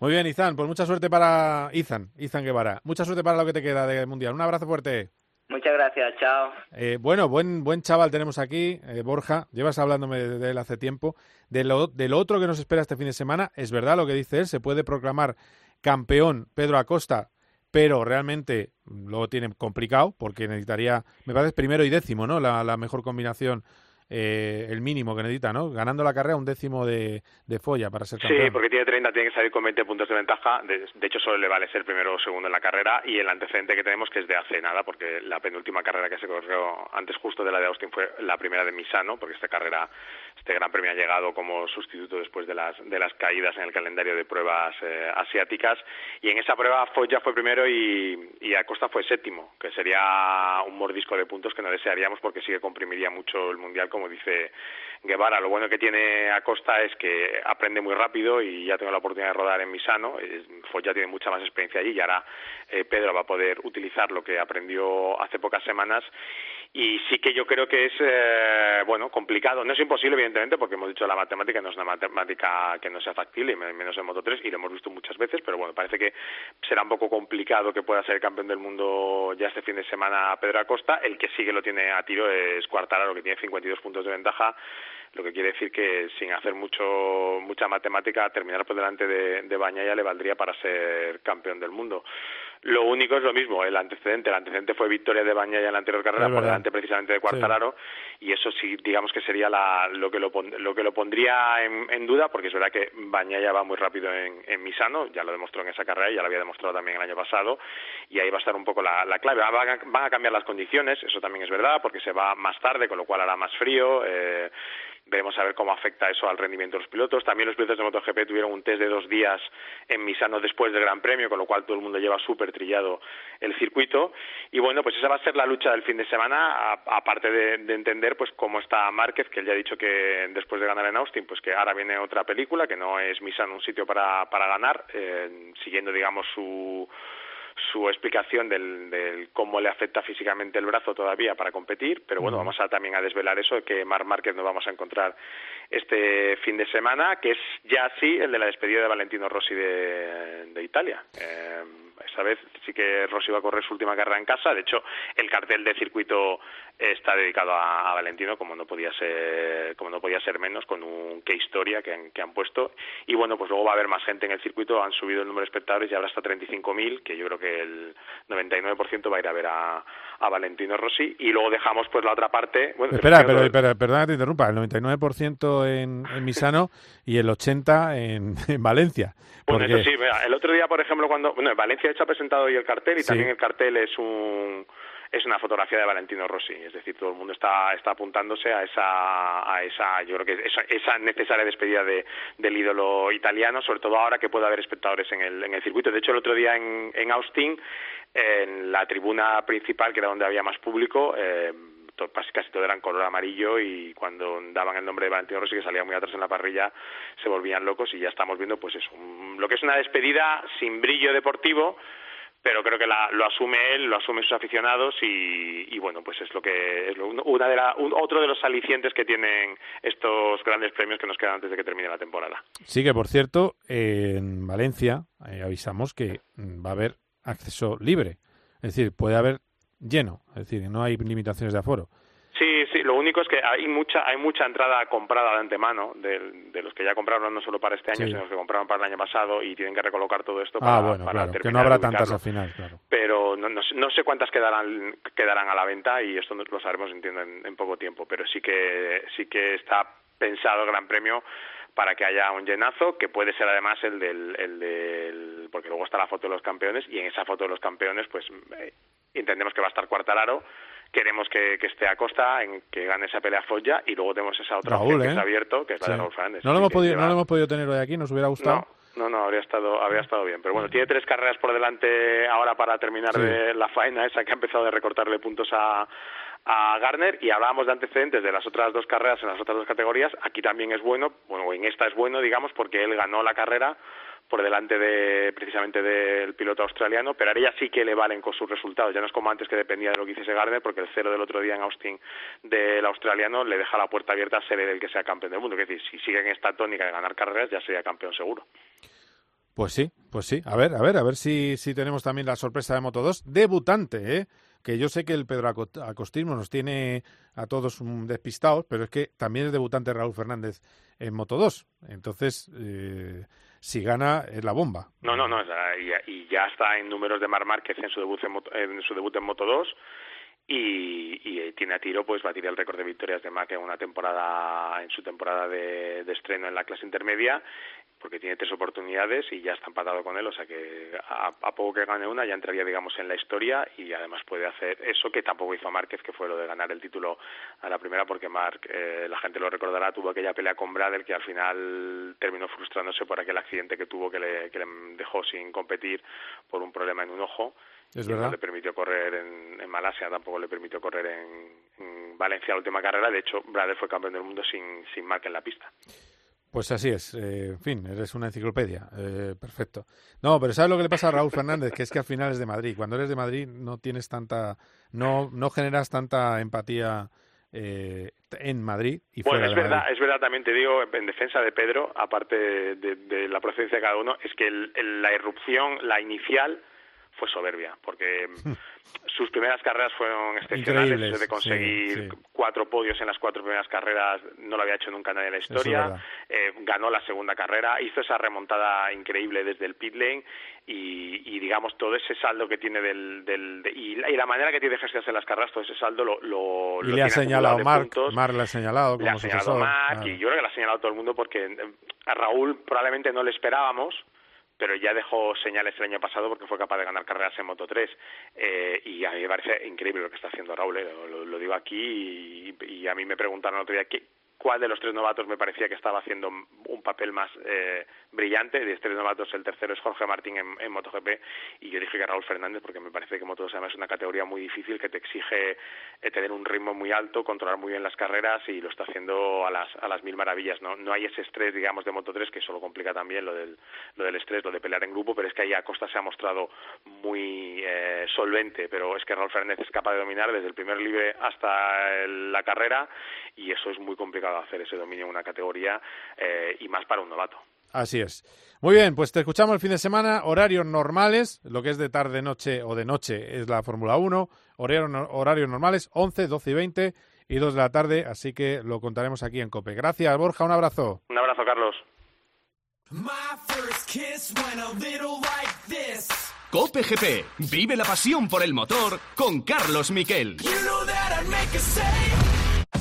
S2: Muy bien, Izan, pues mucha suerte para Izan, Izan Guevara. Mucha suerte para lo que te queda de Mundial. Un abrazo fuerte.
S14: Muchas gracias, chao.
S2: Eh, bueno, buen buen chaval tenemos aquí, eh, Borja. Llevas hablándome de, de él hace tiempo. De lo, de lo otro que nos espera este fin de semana, es verdad lo que dice él, se puede proclamar campeón Pedro Acosta, pero realmente lo tiene complicado porque necesitaría, me parece, primero y décimo, ¿no? La, la mejor combinación, eh, el mínimo que necesita, ¿no? Ganando la carrera un décimo de, de folla para ser campeón.
S13: Sí, porque tiene 30, tiene que salir con 20 puntos de ventaja. De, de hecho, solo le vale ser primero o segundo en la carrera. Y el antecedente que tenemos, que es de hace nada, porque la penúltima carrera que se corrió antes justo de la de Austin fue la primera de Misano, porque esta carrera, este gran premio ha llegado como sustituto después de las, de las caídas en el calendario de pruebas eh, asiáticas. Y en esa prueba Foyt ya fue primero y, y Acosta fue séptimo, que sería un mordisco de puntos que no desearíamos porque sí que comprimiría mucho el Mundial, como dice Guevara. Lo bueno que tiene Acosta es que aprende muy rápido y ya tengo la oportunidad de rodar en Misano. Foyt ya tiene mucha más experiencia allí y ahora eh, Pedro va a poder utilizar lo que aprendió hace pocas semanas. Y sí que yo creo que es, eh, bueno, complicado. No es imposible, evidentemente, porque hemos dicho la matemática no es una matemática que no sea factible, menos en Moto 3, y lo hemos visto muchas veces, pero bueno, parece que será un poco complicado que pueda ser campeón del mundo ya este fin de semana Pedro Acosta. El que sí que lo tiene a tiro es Cuartararo, que tiene 52 puntos de ventaja, lo que quiere decir que sin hacer mucho mucha matemática, terminar por delante de, de Bañaya le valdría para ser campeón del mundo. Lo único es lo mismo, el antecedente. El antecedente fue victoria de Bañaya en la anterior carrera por delante precisamente de Cuartararo y eso sí, digamos que sería la, lo, que lo, lo que lo pondría en, en duda porque es verdad que Bañaya va muy rápido en, en Misano, ya lo demostró en esa carrera y ya lo había demostrado también el año pasado y ahí va a estar un poco la, la clave. Van a, van a cambiar las condiciones, eso también es verdad, porque se va más tarde, con lo cual hará más frío. Eh, Veremos a ver cómo afecta eso al rendimiento de los pilotos. También los pilotos de MotoGP tuvieron un test de dos días en Misano después del Gran Premio, con lo cual todo el mundo lleva súper trillado el circuito. Y bueno, pues esa va a ser la lucha del fin de semana, aparte de, de entender pues cómo está Márquez, que él ya ha dicho que después de ganar en Austin, pues que ahora viene otra película, que no es Misano un sitio para, para ganar, eh, siguiendo digamos su su explicación del, del cómo le afecta físicamente el brazo todavía para competir, pero bueno, vamos a también a desvelar eso, que Mar Márquez nos vamos a encontrar este fin de semana, que es ya sí el de la despedida de Valentino Rossi de, de Italia. Eh, esta vez sí que Rossi va a correr su última carrera en casa, de hecho el cartel de circuito está dedicado a, a Valentino, como no podía ser, como no podía ser menos, con un qué historia que han, que han puesto, y bueno, pues luego va a haber más gente en el circuito, han subido el número de espectadores y ahora hasta 35.000, que yo creo que el 99% va a ir a ver a, a Valentino Rossi, y luego dejamos pues la otra parte... Bueno,
S2: Espera, pero, perdona que te interrumpa, el 99% en, en Misano y el 80% en, en Valencia.
S13: Bueno,
S2: Porque,
S13: eso sí, mira, el otro día, por ejemplo, cuando... Bueno, en Valencia de hecho ha presentado hoy el cartel y
S2: Sí.
S13: también el cartel es un es una fotografía de Valentino Rossi, es decir, todo el mundo está está apuntándose a esa a esa yo creo que esa, esa necesaria despedida de, del ídolo italiano, sobre todo ahora que puede haber espectadores en el en el circuito. De hecho, el otro día en, en Austin, en la tribuna principal, que era donde había más público, eh, casi todo era en color amarillo y cuando daban el nombre de Valentino Rossi que salía muy atrás en la parrilla se volvían locos y ya estamos viendo pues eso un- lo que es una despedida sin brillo deportivo pero creo que la, lo asume él, lo asumen sus aficionados y, y bueno, pues es lo que es lo, una de la, otro de los alicientes que tienen estos grandes premios que nos quedan antes de que termine la temporada.
S2: Sí que, por cierto, en Valencia eh, avisamos que va a haber acceso libre, es decir, puede haber lleno, es decir, no hay limitaciones de aforo.
S13: Sí, sí, lo único es que hay mucha hay mucha entrada comprada de antemano de, de los que ya compraron no solo para este año, sino los que compraron para el año pasado y tienen que recolocar todo esto para,
S2: ah, bueno,
S13: para
S2: claro, que no habrá tantas al final, claro.
S13: Pero no, no, no, sé cuántas quedarán quedarán a la venta y esto lo sabremos entiendo en, en poco tiempo, pero sí que sí que está pensado el Gran Premio para que haya un llenazo, que puede ser además el del, el del porque luego está la foto de los campeones y en esa foto de los campeones pues eh, entendemos que va a estar Cuartararo queremos que, que esté a costa, en que gane esa pelea Foggia y luego tenemos esa otra
S2: Raúl,
S13: opción que
S2: ¿eh?
S13: está abierto, que es la
S2: Sí.
S13: de Raúl Fernández.
S2: No lo, hemos
S13: Que
S2: podido, no lo hemos podido tener hoy aquí, nos hubiera gustado.
S13: no, no, habría estado, habría estado bien. Pero bueno, tiene tres carreras por delante ahora para terminar
S2: Sí.
S13: de la faena esa que ha empezado de recortarle puntos a, a Garner y hablábamos de antecedentes de las otras dos carreras en las otras dos categorías. Aquí también es bueno, bueno, en esta es bueno, digamos, porque él ganó la carrera por delante de precisamente del piloto australiano, pero a ella sí que le valen con sus resultados. Ya no es como antes que dependía de lo que hiciese Garner, porque el cero del otro día en Austin del australiano le deja la puerta abierta a ser el que sea campeón del mundo. Es decir, si sigue en esta tónica de ganar carreras, ya sería campeón seguro.
S2: Pues sí, pues sí. A ver, a ver, a ver si, si tenemos también la sorpresa de Moto 2. Debutante, ¿eh? Que yo sé que el Pedro Aco- Acostismo nos tiene a todos mm, despistados, pero es que también es debutante Raúl Fernández en Moto 2. Entonces, eh, si gana, es la bomba.
S13: No, no, no, y, ya está en números de Mar Márquez en su debut en, moto, en su debut en Moto 2 y, y tiene a tiro pues batir el récord de victorias de Mark en una temporada en su temporada de estreno en la clase intermedia porque tiene tres oportunidades y ya está empatado con él, o sea que a, a poco que gane una ya entraría digamos en la historia y además puede hacer eso que tampoco hizo Márquez, que fue lo de ganar el título a la primera porque Mark, eh, la gente lo recordará, tuvo aquella pelea con Bradel que al final terminó frustrándose por aquel accidente que tuvo que le, que le dejó sin competir por un problema en un ojo
S2: Es
S13: y no le permitió correr en, en Malasia, tampoco le permitió correr en, en Valencia la última carrera. De hecho, Bradel fue campeón del mundo sin, sin marca en la pista.
S2: Pues así es. eh, en fin, eres una enciclopedia. eh, perfecto. No, pero ¿sabes lo que le pasa a Raúl Fernández? Que es que al final es de Madrid. Cuando eres de Madrid no tienes tanta... No, no generas tanta empatía eh, en Madrid y
S13: Bueno,
S2: fuera
S13: es
S2: de
S13: verdad,
S2: Madrid.
S13: es verdad, también te digo, en defensa de Pedro, aparte de, de la procedencia de cada uno, es que el- el- la irrupción, la inicial, fue soberbia, porque *laughs* sus primeras carreras fueron excepcionales, eso de conseguir
S2: sí, sí.
S13: cuatro podios en las cuatro primeras carreras no lo había hecho nunca nadie en la historia, eh, ganó la segunda carrera, hizo esa remontada increíble desde el pit lane y, y, digamos todo ese saldo que tiene del, del de- y, la, y la manera que tiene de gestionarse las carreras, todo ese saldo lo, lo,
S2: Y
S13: lo
S2: le ha señalado
S13: puntos
S2: Marc le ha señalado
S13: le ha
S2: como
S13: señalado
S2: claro.
S13: y yo creo que le ha señalado todo el mundo porque eh, a Raúl probablemente no le esperábamos pero ya dejó señales el año pasado porque fue capaz de ganar carreras en Moto 3 eh, y a mí me parece increíble lo que está haciendo Raúl eh, lo, lo digo aquí y, a mí me preguntaron el otro día qué cuál de los tres novatos me parecía que estaba haciendo un papel más eh, brillante. De tres novatos, el tercero es Jorge Martín en, en MotoGP y yo dije que Raúl Fernández porque me parece que Moto2 además es una categoría muy difícil que te exige eh, tener un ritmo muy alto, controlar muy bien las carreras y lo está haciendo a las, a las mil maravillas. No, no hay ese estrés, digamos, de Moto3 que eso lo complica también lo del, lo del estrés, lo de pelear en grupo, pero es que ahí Acosta se ha mostrado muy eh, solvente, pero es que Raúl Fernández es capaz de dominar desde el primer libre hasta el- la carrera y eso es muy complicado hacer ese dominio en una categoría eh, y más para un novato.
S2: Así es. Muy bien, pues te escuchamos el fin de semana, horarios normales, lo que es de tarde, noche o de noche es la Fórmula 1, horarios, no- horarios normales, 11, 12 y 20 y 2 de la tarde, así que lo contaremos aquí en COPE. Gracias, Borja, un abrazo.
S13: Un abrazo, Carlos.
S1: Cope GP. Vive la pasión por el motor con Carlos Miquel.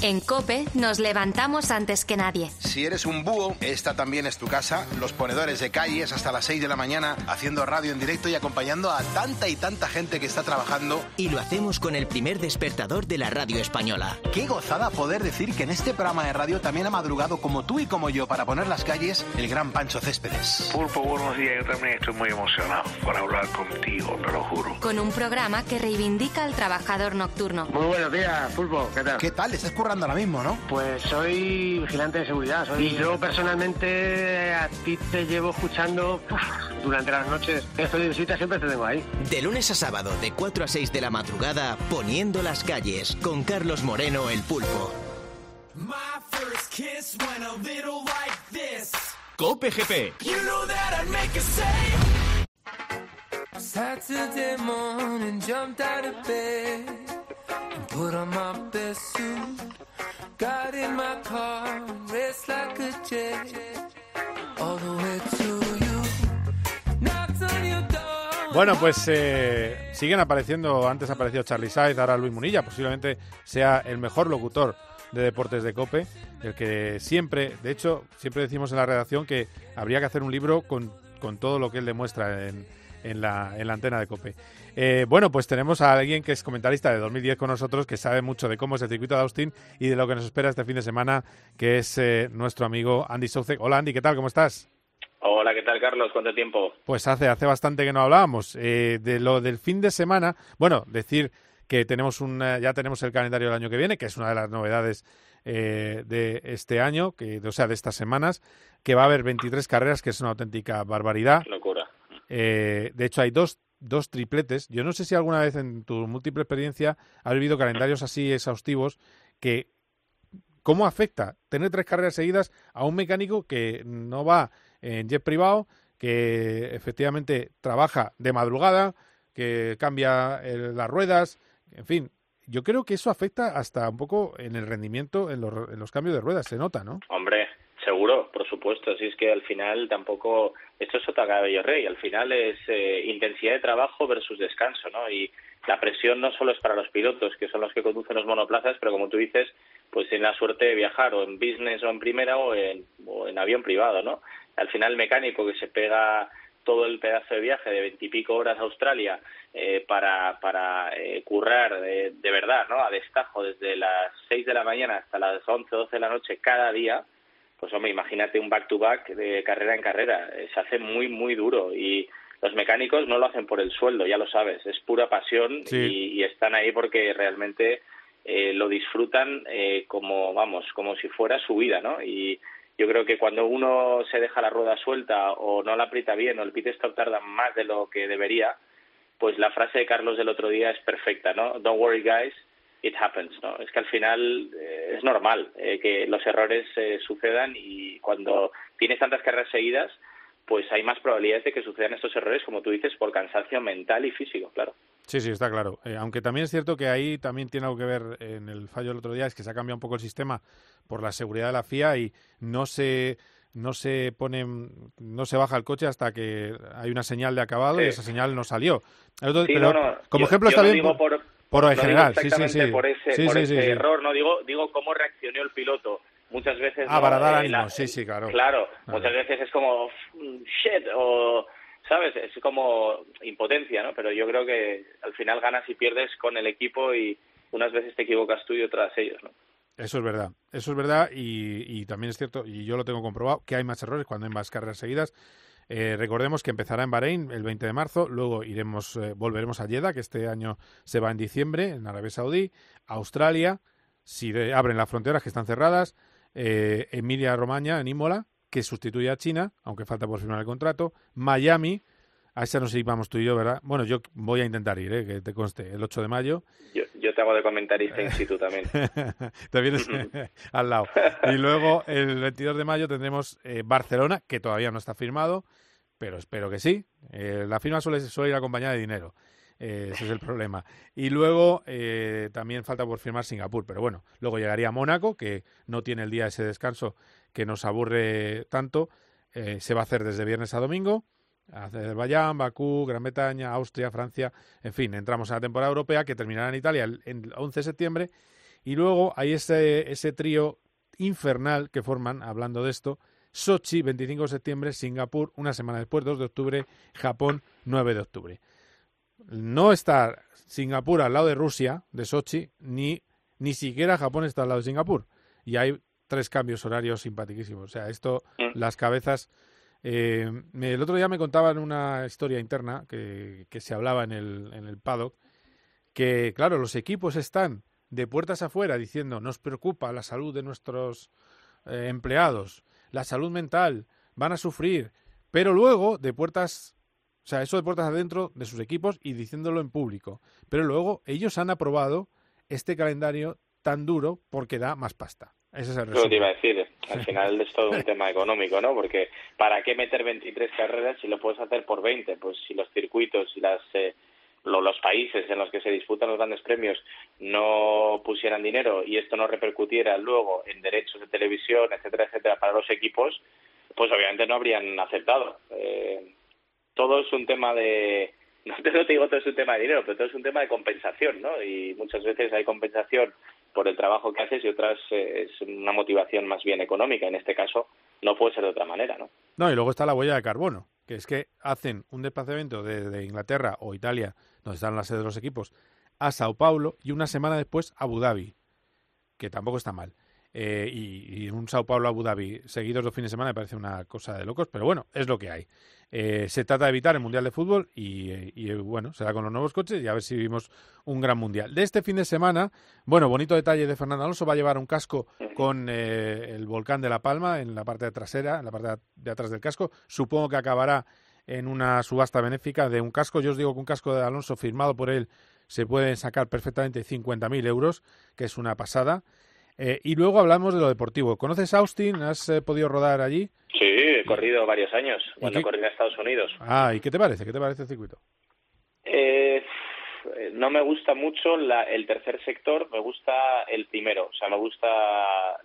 S6: En Cope nos levantamos antes que nadie.
S15: Si eres un búho, esta también es tu casa. Los ponedores de calles hasta las 6 de la mañana haciendo radio en directo y acompañando a tanta y tanta gente que está trabajando.
S4: Y lo hacemos con el primer despertador de la radio española.
S15: Qué gozada poder decir que en este programa de radio también ha madrugado como tú y como yo para poner las calles el gran Pancho Céspedes.
S16: Pulpo, buenos días. Yo también estoy muy emocionado por hablar contigo, te lo juro.
S6: Con un programa que reivindica al trabajador nocturno.
S15: Muy buenos días, Pulpo. ¿Qué tal? ¿Qué tal? ¿Estás currando ahora mismo, ¿no?
S17: Pues soy vigilante de seguridad. Soy... Y yo personalmente a ti te llevo escuchando uf, durante las noches. Estoy de visita, siempre te tengo ahí.
S4: De lunes a sábado, de 4 a 6 de la madrugada, poniendo las calles, con Carlos Moreno, el pulpo.
S8: My first kiss went a little like this.
S1: Cope GP.
S8: You know that I'd make a say. Saturday morning, jumped out of bed put on my best suit. Got in my car, raced like a jet all the way to you. Knocked on your door.
S2: Bueno, pues eh, siguen apareciendo, antes ha aparecido Charlie Saez, ahora Luis Munilla, posiblemente sea el mejor locutor de deportes de Cope, el que siempre, de hecho, siempre decimos en la redacción que habría que hacer un libro con, con todo lo que él demuestra en, en, la, en la antena de Cope. Eh, bueno, pues tenemos a alguien que es comentarista de 2010 con nosotros, que sabe mucho de cómo es el circuito de Austin y de lo que nos espera este fin de semana, que es eh, nuestro amigo Andy Soucek. Hola Andy, ¿qué tal? ¿Cómo estás?
S18: Hola, ¿qué tal, Carlos? ¿Cuánto tiempo?
S2: Pues hace, hace bastante que no hablábamos. Eh, de lo del fin de semana, bueno, decir que tenemos un, eh, ya tenemos el calendario del año que viene, que es una de las novedades eh, de este año, que, o sea, de estas semanas, que va a haber 23 carreras, que es una auténtica barbaridad.
S18: Locura.
S2: Eh, de hecho, hay dos, dos tripletes. Yo no sé si alguna vez en tu múltiple experiencia has vivido calendarios así exhaustivos que ¿Cómo afecta tener tres carreras seguidas a un mecánico que no va en jet privado, que efectivamente trabaja de madrugada, que cambia eh, las ruedas, en fin? Yo creo que eso afecta hasta un poco en el rendimiento, en los, en los cambios de ruedas, se nota, ¿no?
S18: Hombre, seguro, por supuesto. Así es que al final tampoco. Esto es otra rey. Al final es eh, intensidad de trabajo versus descanso, ¿no? Y la presión no solo es para los pilotos, que son los que conducen los monoplazas, pero como tú dices, pues tienen la suerte de viajar o en business o en primera o en, o en avión privado, ¿no? Al final el mecánico que se pega todo el pedazo de viaje de veintipico horas a Australia eh, para, para eh, currar de, de verdad, ¿no? A destajo desde las seis de la mañana hasta las once, doce de la noche cada día, pues hombre, imagínate un back-to-back de carrera en carrera. Eh, se hace muy, muy duro y los mecánicos no lo hacen por el sueldo, ya lo sabes, es pura pasión
S2: Sí.
S18: y, y están ahí porque realmente eh, lo disfrutan eh, como, vamos, como si fuera su vida, ¿no? Y yo creo que cuando uno se deja la rueda suelta o no la aprieta bien o el pit stop tarda más de lo que debería, pues la frase de Carlos del otro día es perfecta, ¿no? Don't worry guys, it happens, ¿no? Es que al final eh, es normal eh, que los errores eh, sucedan y cuando tienes tantas carreras seguidas, pues hay más probabilidades de que sucedan estos errores, como tú dices, por cansancio mental y físico, claro.
S2: Sí, sí, está claro. Eh, aunque también es cierto que ahí también tiene algo que ver en el fallo del otro día, es que se ha cambiado un poco el sistema por la seguridad de la FIA y no se no se pone no se baja el coche hasta que hay una señal de acabado y
S18: Sí.
S2: esa señal no salió. Otro-
S18: Sí,
S2: pero
S18: no, no,
S2: como
S18: yo-
S2: ejemplo
S18: yo
S2: está bien
S18: digo
S2: por,
S18: por, no
S2: en general, sí, sí, sí.
S18: por ese,
S2: Sí,
S18: por
S2: sí,
S18: ese
S2: sí, sí.
S18: error, no digo digo cómo reaccionó el piloto. Muchas veces
S2: Ah,
S18: no,
S2: para dar
S18: eh,
S2: ánimo,
S18: la-
S2: sí, sí, claro.
S18: Claro,
S2: Claro.
S18: muchas veces es como "Mm, shit o sabes, es como impotencia, ¿no? Pero yo creo que al final ganas y pierdes con el equipo y unas veces te equivocas tú y otras ellos, ¿no?
S2: Eso es verdad, eso es verdad y, y también es cierto, y yo lo tengo comprobado, que hay más errores cuando hay más carreras seguidas. Eh, recordemos que empezará en Bahrein el 20 de marzo, luego iremos, eh, volveremos a Jeddah, que este año se va en diciembre, en Arabia Saudí, Australia, si abren las fronteras que están cerradas, eh, Emilia Romagna en Imola, que sustituye a China, aunque falta por firmar el contrato, Miami, a esa no sé si vamos tú y yo, ¿verdad? Bueno, yo voy a intentar ir, eh, que te conste, el 8 de mayo.
S18: Yo, yo te hago de comentarista in situ también. *laughs*
S2: Te vienes *laughs* al lado. Y luego el 22 de mayo tendremos eh, Barcelona, que todavía no está firmado, pero espero que sí. Eh, la firma suele, suele ir acompañada de dinero. Eh, ese es el problema. Y luego eh, también falta por firmar Singapur, pero bueno, luego llegaría Mónaco, que no tiene el día ese descanso que nos aburre tanto. Eh, se va a hacer desde viernes a domingo. Azerbaiyán, Bakú, Gran Bretaña, Austria, Francia, en fin, entramos a la temporada europea que terminará en Italia el, el 11 de septiembre y luego hay ese, ese trío infernal que forman, hablando de esto, Sochi, 25 de septiembre, Singapur, una semana después, 2 de octubre, Japón, 9 de octubre. No está Singapur al lado de Rusia, de Sochi, ni, ni siquiera Japón está al lado de Singapur. Y hay tres cambios horarios simpaticísimos. O sea, esto, las cabezas... Eh, el otro día me contaban una historia interna que, que se hablaba en el, en el paddock, que claro, los equipos están de puertas afuera diciendo nos preocupa la salud de nuestros eh, empleados, la salud mental, van a sufrir, pero luego de puertas, o sea, eso de puertas adentro de sus equipos y diciéndolo en público, pero luego ellos han aprobado este calendario tan duro porque da más pasta. Ese es el
S18: Lo que te iba a decir, al final es todo un *laughs* tema económico, ¿no? Porque ¿para qué meter 23 carreras si lo puedes hacer por 20? Pues si los circuitos y las eh, los países en los que se disputan los grandes premios no pusieran dinero y esto no repercutiera luego en derechos de televisión, etcétera, etcétera, para los equipos, pues obviamente no habrían aceptado. Eh, todo es un tema de, *laughs* no te digo todo es un tema de dinero, pero todo es un tema de compensación, ¿no? Y muchas veces hay compensación por el trabajo que haces y otras eh, es una motivación más bien económica. En este caso no puede ser de otra manera, ¿no?
S2: No, y luego está la huella de carbono, que es que hacen un desplazamiento de, Inglaterra o Italia, donde están las sedes de los equipos, a Sao Paulo y una semana después a Abu Dhabi, que tampoco está mal. Eh, y, un Sao Paulo Abu Dhabi seguidos dos fines de semana me parece una cosa de locos, pero bueno, es lo que hay. Eh, se trata de evitar el Mundial de Fútbol y, bueno, será con los nuevos coches y a ver si vivimos un gran Mundial. De este fin de semana, bueno, bonito detalle de Fernando Alonso, va a llevar un casco con eh, el volcán de La Palma en la parte trasera, en la parte de atrás del casco. Supongo que acabará en una subasta benéfica de un casco. Yo os digo que un casco de Alonso firmado por él se puede sacar perfectamente 50.000 euros, que es una pasada. Eh, y luego hablamos de lo deportivo. ¿Conoces Austin? ¿Has eh, podido rodar allí?
S18: Sí, he corrido varios años cuando corrí en Estados Unidos.
S2: Ah, ¿y qué te parece? ¿Qué te parece el circuito?
S18: Eh, no me gusta mucho el tercer sector, me gusta el primero. O sea, me gusta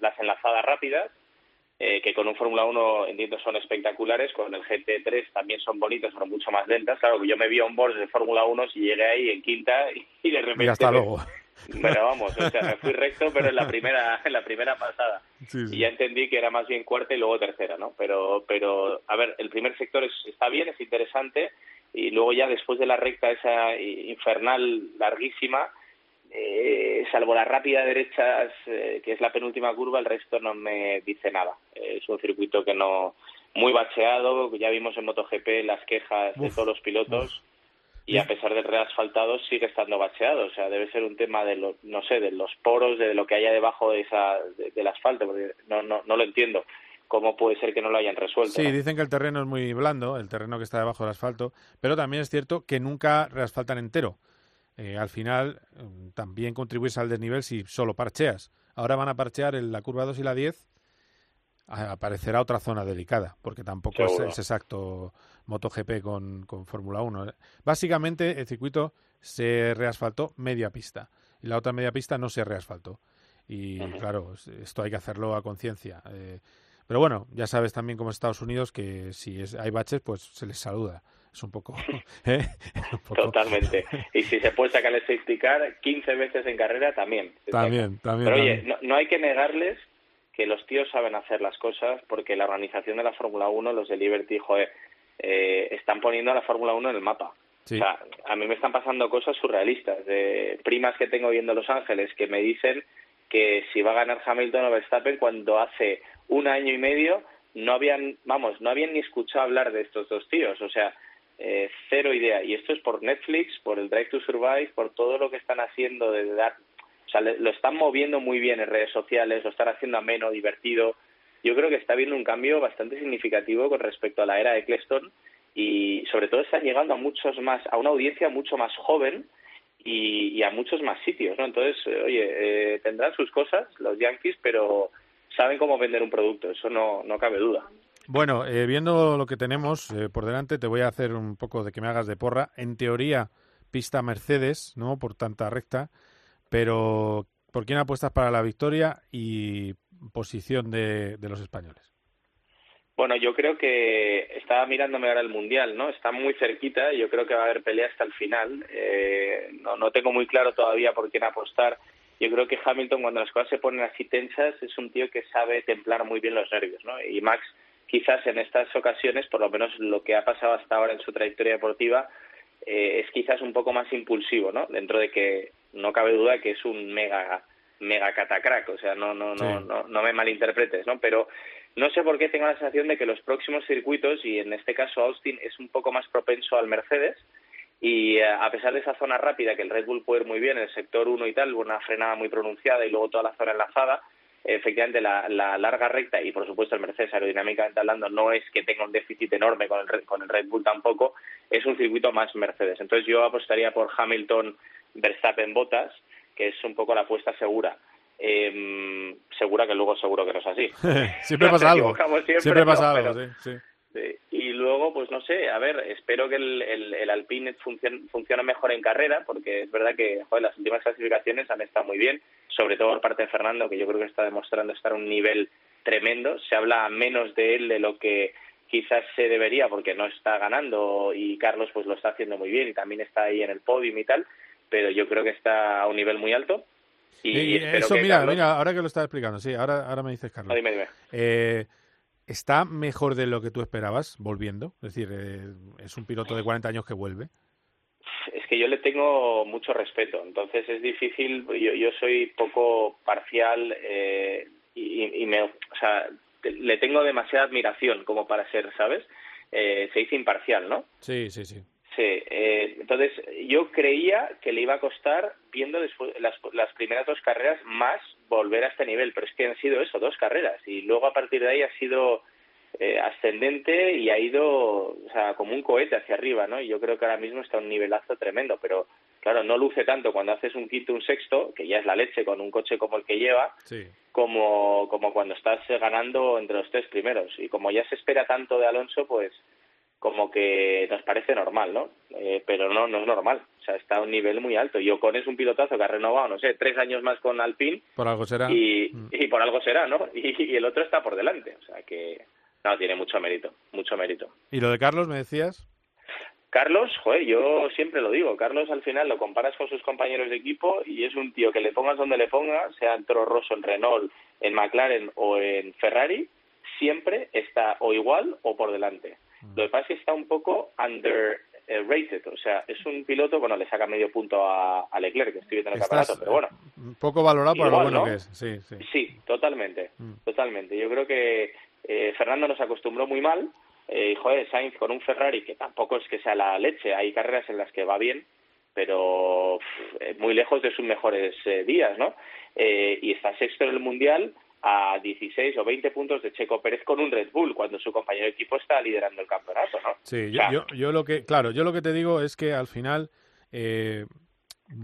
S18: las enlazadas rápidas, que con un Fórmula 1 entiendo son espectaculares, con el GT3 también son bonitas, pero mucho más lentas. Claro, yo me vi a un board de Fórmula 1 y llegué ahí en quinta y, de repente...
S2: Y hasta luego. *laughs* *laughs*
S18: Pero vamos, o sea, me fui recto, pero en la primera, *laughs* en la primera pasada. Y ya entendí que era más bien cuarta y luego tercera, ¿no? Pero, pero a ver, el primer sector es, está bien, es interesante, y luego ya después de la recta esa infernal larguísima, eh, salvo la rápida derecha, eh, que es la penúltima curva, el resto no me dice nada. es un circuito que no muy bacheado, ya vimos en MotoGP las quejas de todos los pilotos y a pesar de reasfaltado sigue estando bacheado. O sea, debe ser un tema de, lo, no sé, de los poros, de lo que haya debajo de esa, del asfalto, porque no, no, no lo entiendo. ¿Cómo puede ser que no lo hayan resuelto?
S2: Sí, dicen que el terreno es muy blando, el terreno que está debajo del asfalto, pero también es cierto que nunca reasfaltan entero. Eh, al final, mm, también contribuyes al desnivel si solo parcheas. Ahora van a parchear en la curva 2 y la 10 aparecerá otra zona delicada, porque tampoco es, exacto MotoGP con, con Fórmula 1. Básicamente el circuito se reasfaltó media pista y la otra media pista no se reasfaltó. Y claro, esto hay que hacerlo a conciencia. Eh, pero bueno, ya sabes también como Estados Unidos que si es, hay baches, pues se les saluda. Es un poco... *laughs* *laughs* ¿eh?
S18: Totalmente. *laughs* Y si se puede sacar el safety car 15 veces en carrera, también.
S2: También, también.
S18: Pero oye, no, no hay que negarles que los tíos saben hacer las cosas porque la organización de la Fórmula 1, los de Liberty, joder, eh, están poniendo a la Fórmula 1 en el mapa. O sea, a mí me están pasando cosas surrealistas, de primas que tengo viendo Los Ángeles que me dicen que si va a ganar Hamilton o Verstappen cuando hace un año y medio no habían, vamos, no habían ni escuchado hablar de estos dos tíos, o sea, eh, cero idea. Y esto es por Netflix, por el Drive to Survive, por todo lo que están haciendo de dar o sea, lo están moviendo muy bien en redes sociales, lo están haciendo ameno, divertido. Yo creo que está habiendo un cambio bastante significativo con respecto a la era de Eccleston y sobre todo están llegando a muchos más, a una audiencia mucho más joven y, a muchos más sitios, ¿no? Entonces, eh, oye, eh, tendrán sus cosas los Yankees, pero saben cómo vender un producto, eso no, no cabe duda.
S2: Bueno, eh, viendo lo que tenemos por delante, te voy a hacer un poco de que me hagas de porra. En teoría, pista Mercedes, ¿no? Por tanta recta. Pero, ¿por quién apuestas para la victoria y posición de, los españoles?
S18: Bueno, yo creo que estaba mirándome ahora el Mundial, ¿no? Está muy cerquita y yo creo que va a haber pelea hasta el final. Eh, no, no tengo muy claro todavía por quién apostar. Yo creo que Hamilton, cuando las cosas se ponen así tensas, es un tío que sabe templar muy bien los nervios, ¿no? Y Max, quizás en estas ocasiones, por lo menos lo que ha pasado hasta ahora en su trayectoria deportiva, eh, es quizás un poco más impulsivo, ¿no? Dentro de que no cabe duda que es un mega mega catacrack, o sea, no no no, no no me malinterpretes, ¿no? Pero no sé por qué tengo la sensación de que los próximos circuitos y en este caso Austin es un poco más propenso al Mercedes Y eh, a pesar de esa zona rápida, que el Red Bull puede ir muy bien, el sector 1 y tal, una frenada muy pronunciada y luego toda la zona enlazada, efectivamente la, la, larga recta y por supuesto el Mercedes aerodinámicamente hablando no es que tenga un déficit enorme con el, con el Red Bull tampoco, es un circuito más Mercedes. Entonces yo apostaría por Hamilton, Verstappen, Bottas, que es un poco la apuesta segura. Eh, segura que luego seguro que no es así. *laughs*
S2: siempre pasa *laughs* algo. Siempre, pasa algo, sí,
S18: Y luego, pues no sé, a ver, espero que el, el, el Alpine funcione, funcione, mejor en carrera, porque es verdad que joder, las últimas clasificaciones han estado muy bien, sobre todo por parte de Fernando, que yo creo que está demostrando estar a un nivel tremendo. Se habla menos de él de lo que quizás se debería, porque no está ganando y Carlos pues lo está haciendo muy bien y también está ahí en el podium y tal, pero yo creo que está a un nivel muy alto y,
S2: eso, mira, mira, ahora que lo estás explicando, sí, ahora, ahora me dices, Carlos.
S18: dime, dime.
S2: Eh, ¿Está mejor de lo que tú esperabas volviendo? Es decir, eh, es un piloto de 40 años que vuelve.
S18: Es que yo le tengo mucho respeto, entonces es difícil, yo, yo soy poco parcial eh, y, y, me, o sea, le tengo demasiada admiración como para ser, ¿sabes? Eh, se dice imparcial, ¿no?
S2: Sí, sí, sí.
S18: Sí, eh, entonces yo creía que le iba a costar, viendo después las, las primeras dos carreras, más volver a este nivel, pero es que han sido eso, dos carreras, y luego a partir de ahí ha sido eh, ascendente y ha ido, o sea, como un cohete hacia arriba, ¿no? Y yo creo que ahora mismo está a un nivelazo tremendo, pero claro, no luce tanto cuando haces un quinto, un sexto, que ya es la leche con un coche como el que lleva,
S2: sí.
S18: como, como cuando estás ganando entre los tres primeros. Y como ya se espera tanto de Alonso, pues como que nos parece normal, ¿no? Eh, pero no, no es normal. O sea, está a un nivel muy alto. Y Ocon es un pilotazo que ha renovado, no sé, tres años más con Alpine.
S2: Por algo será.
S18: Y,
S2: Mm.
S18: y por algo será, ¿no? *laughs* Y, y el otro está por delante. O sea que, no, tiene mucho mérito, mucho mérito.
S2: ¿Y lo de Carlos, me decías?
S18: Carlos, joder, yo siempre lo digo, Carlos al final lo comparas con sus compañeros de equipo y es un tío que le pongas donde le pongas, sea en Toro Rosso, en Renault, en McLaren o en Ferrari, siempre está o igual o por delante. Lo que pasa es que está un poco underrated, o sea, es un piloto, bueno, le saca medio punto a, a Leclerc, que estoy viendo en el
S2: Estás,
S18: campeonato, pero bueno.
S2: Un poco valorado por lo bueno
S18: ¿no?
S2: que es. Sí, sí.
S18: Sí, totalmente, totalmente. Yo creo que eh, Fernando nos acostumbró muy mal. Eh, joder, Sainz con un Ferrari que tampoco es que sea la leche. Hay carreras en las que va bien, pero pff, eh, muy lejos de sus mejores eh, días, ¿no? Eh, y está sexto en el Mundial a 16 o 20 puntos de Checo Pérez con un Red Bull, cuando su compañero de equipo está liderando el campeonato, ¿no?
S2: Sí, yo, yo, yo lo que, claro, yo lo que te digo es que al final, eh,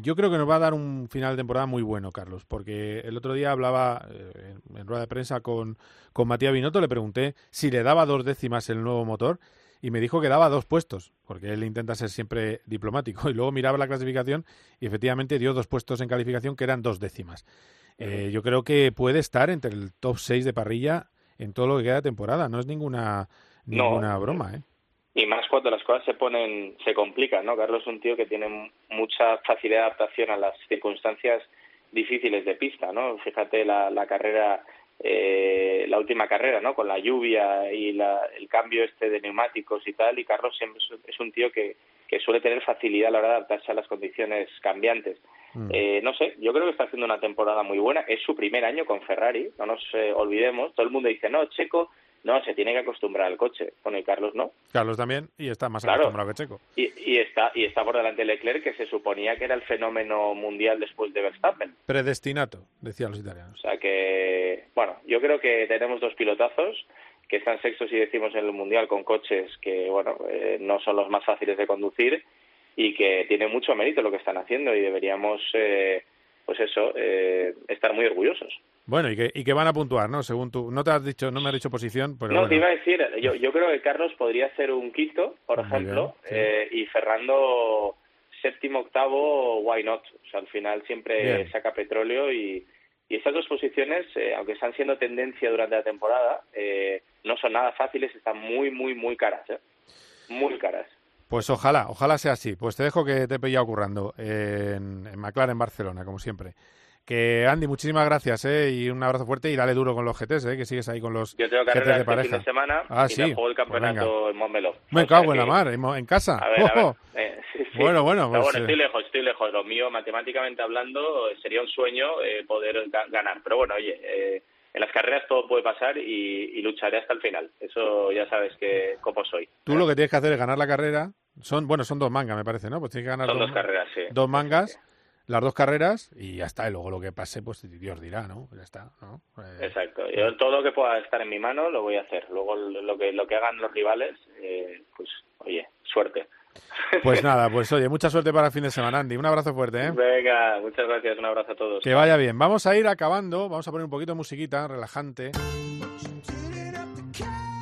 S2: yo creo que nos va a dar un final de temporada muy bueno, Carlos, porque el otro día hablaba eh, en, en rueda de prensa con, con Matías Binotto, le pregunté si le daba dos décimas el nuevo motor y me dijo que daba dos puestos, porque él intenta ser siempre diplomático *laughs* y luego miraba la clasificación y efectivamente dio dos puestos en calificación que eran dos décimas. Eh, yo creo que puede estar entre el top 6 de parrilla en todo lo que queda de temporada, no es ninguna,
S18: No.
S2: ninguna broma, ¿eh?
S18: Y más cuando las cosas se ponen, se complican, ¿no? Carlos es un tío que tiene mucha facilidad de adaptación a las circunstancias difíciles de pista, ¿no? Fíjate la, la carrera, eh, la última carrera, ¿no? Con la lluvia y la, el cambio este de neumáticos y tal, y Carlos siempre es un tío que, que suele tener facilidad a la hora de adaptarse a las condiciones cambiantes. Eh, no sé, yo creo que está haciendo una temporada muy buena. Es su primer año con Ferrari, no nos eh, olvidemos. Todo el mundo dice, no, Checo, no, se tiene que acostumbrar al coche. Bueno, y Carlos no.
S2: Carlos también, y está más
S18: Claro.
S2: acostumbrado que Checo.
S18: Y, y está y está por delante de Leclerc, que se suponía que era el fenómeno mundial después de Verstappen.
S2: Predestinato, decían los italianos.
S18: O sea que, bueno, yo creo que tenemos dos pilotazos que están sextos y decimos en el mundial con coches que, bueno, eh, no son los más fáciles de conducir y que tiene mucho mérito lo que están haciendo y deberíamos, eh, pues eso, eh, estar muy orgullosos.
S2: Bueno, y que, y que van a puntuar, ¿no? Según tú. No te has dicho, no me has dicho posición, pero
S18: no,
S2: bueno.
S18: te iba a decir, yo, yo creo que Carlos podría hacer un quinto, por
S2: Muy
S18: ejemplo,
S2: bien, sí.
S18: eh, y Fernando séptimo, octavo, why not? O sea, al final siempre
S2: Bien.
S18: saca petróleo y, y estas dos posiciones, eh, aunque están siendo tendencia durante la temporada, eh, no son nada fáciles, están muy, muy, muy caras, ¿eh? Muy caras.
S2: Pues ojalá, ojalá sea así. Pues te dejo que te he pillado currando en, en McLaren, Barcelona, como siempre. Que Andy, muchísimas gracias, ¿eh? Y un abrazo fuerte y dale duro con los GTs, ¿eh? Que sigues ahí con los
S18: Yo tengo
S2: GTs de
S18: este fin
S2: pareja.
S18: de semana
S2: Ah,
S18: y
S2: sí.
S18: juego el
S2: Pues
S18: campeonato en Montmeló.
S2: Me cago en la mar, en, casa. *laughs*
S18: A ver, a ver.
S2: Ojo. *laughs*
S18: Eh, sí, sí.
S2: Bueno, bueno, pues,
S18: bueno,
S2: eh.
S18: estoy lejos, estoy lejos. Lo mío, matemáticamente hablando, sería un sueño eh, poder ga- ganar. Pero bueno, oye, eh, en las carreras todo puede pasar y, y lucharé hasta el final. Eso ya sabes que cómo soy.
S2: Tú lo que tienes que hacer es ganar la carrera Son, bueno, son dos mangas, me parece, ¿no? Pues tiene que ganar
S18: Son
S2: dos,
S18: dos carreras, sí.
S2: dos mangas, las dos carreras y ya está. Y luego lo que pase, pues Dios dirá, ¿no? Ya está, ¿no? Eh,
S18: Exacto. Yo todo lo que pueda estar en mi mano lo voy a hacer. Luego lo que lo que hagan los rivales, eh, pues oye, suerte.
S2: Pues *laughs* nada, pues oye, mucha suerte para el fin de semana, Andy. Un abrazo fuerte, ¿eh?
S18: Venga, muchas gracias, un abrazo a todos.
S2: Que vaya bien. Vamos a ir acabando, vamos a poner un poquito de musiquita relajante.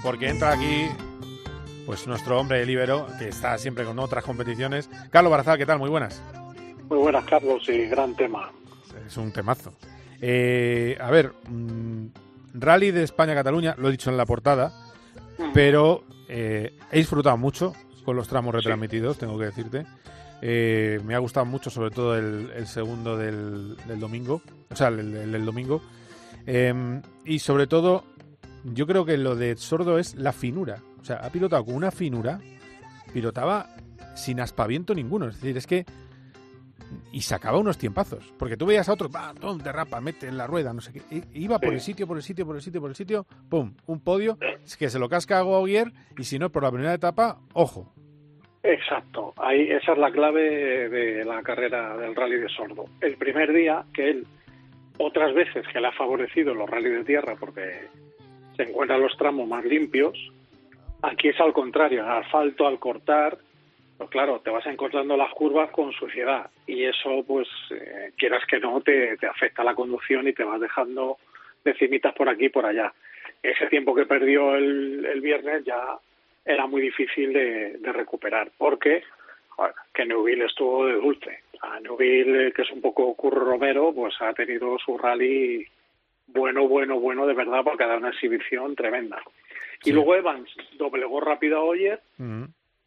S2: Porque entra aquí pues nuestro hombre libero, que está siempre con otras competiciones. Carlos Barazal, ¿qué tal? Muy buenas.
S7: Muy buenas, Carlos, y gran tema.
S2: Es un temazo. Eh, a ver, mm, Rally de España-Cataluña, lo he dicho en la portada, pero eh, he disfrutado mucho con los tramos retransmitidos, tengo que decirte. Eh, me ha gustado mucho, sobre todo el, el segundo del, del, domingo, o sea, el, el, el domingo. Eh, y sobre todo, yo creo que lo de Sordo es la finura. O sea, ha pilotado con una finura, pilotaba sin aspaviento ninguno. Es decir, es que. Y sacaba unos tiempazos. Porque tú veías a otro, ¡pam! ¡pum! derrapa, mete en la rueda, no sé qué. Iba por el sitio, por el sitio, por el sitio, por el sitio, ¡pum! Un podio. Es que se lo casca a Gauguier y si no, por la primera etapa, ojo.
S7: Exacto, ahí esa es la clave de la carrera del rally de sordo. El primer día que él, otras veces que le ha favorecido los rally de tierra porque se encuentran los tramos más limpios, aquí es al contrario, en asfalto al cortar, pues claro, te vas encontrando las curvas con suciedad y eso pues eh, quieras que no te, te afecta la conducción y te vas dejando decimitas por aquí y por allá. Ese tiempo que perdió el, el viernes ya era muy difícil de, de recuperar porque joder, que Neuville estuvo de dulce. A Neuville, que es un poco Curro Romero, pues ha tenido su rally bueno, bueno, bueno de verdad porque ha dado una exhibición tremenda. Y luego Evans doblegó rápido a Oyer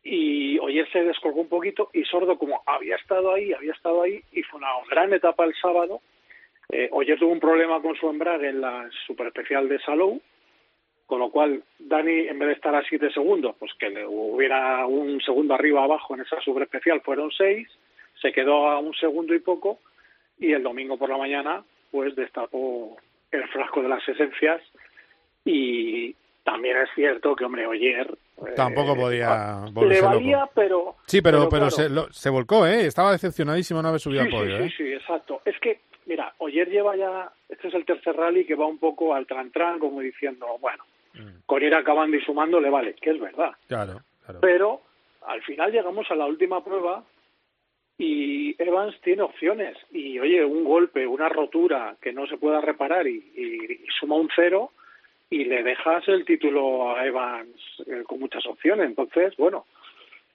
S7: y Oyer se descolgó un poquito y Sordo como había estado ahí, había estado ahí y fue una gran etapa el sábado. Eh, Oyer tuvo un problema con su embrague en la super especial de Salou, con lo cual Dani en vez de estar a siete segundos, pues que le hubiera un segundo arriba abajo en esa super especial fueron seis, se quedó a un segundo y poco y el domingo por la mañana pues destapó el frasco de las esencias y también es cierto que hombre Oyer
S2: Tampoco podía
S7: le
S2: volverse
S7: valía
S2: loco.
S7: pero
S2: Sí, pero, pero,
S7: claro,
S2: se, lo- se volcó, ¿eh? Estaba decepcionadísimo no haber subido
S7: sí,
S2: al podio,
S7: sí,
S2: ¿eh?
S7: sí, sí, exacto. Es que, mira, Oyer lleva ya, este es el tercer rally que va un poco al tran-tran, como diciendo, bueno, con ir acabando y sumando le vale, que es verdad.
S2: Claro, claro.
S7: Pero al final llegamos a la última prueba y Evans tiene opciones. Y oye, un golpe, una rotura que no se pueda reparar y, y- y suma un cero y le dejas el título a Evans eh, con muchas opciones. Entonces, bueno,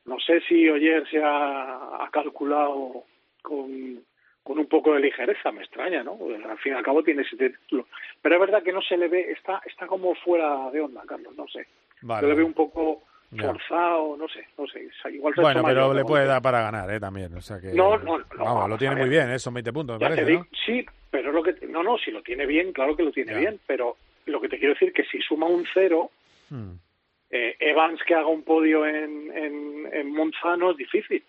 S7: no sé si Oyer se ha, ha calculado con, con un poco de ligereza, me extraña, ¿no? Al fin y al cabo tiene siete títulos. Pero es verdad que no se le ve, está, está como fuera de onda, Carlos, no sé.
S2: Vale,
S7: se le ve
S2: vale.
S7: un poco forzado, no sé, no sé. Igual se
S2: Bueno, pero le puede dar para ganar, ¿eh? También, o sea que...
S7: No, no, no,
S2: Vamos, lo tiene muy bien, ¿eh? Son 20 puntos, me parece,
S7: digo,
S2: ¿no?
S7: sí, pero lo que no, no, si lo tiene bien, claro que lo tiene
S2: Ya.
S7: bien, pero lo que te quiero decir que si suma un cero,
S2: Hmm.
S7: eh, Evans que haga un podio en, en, en Monza no es difícil,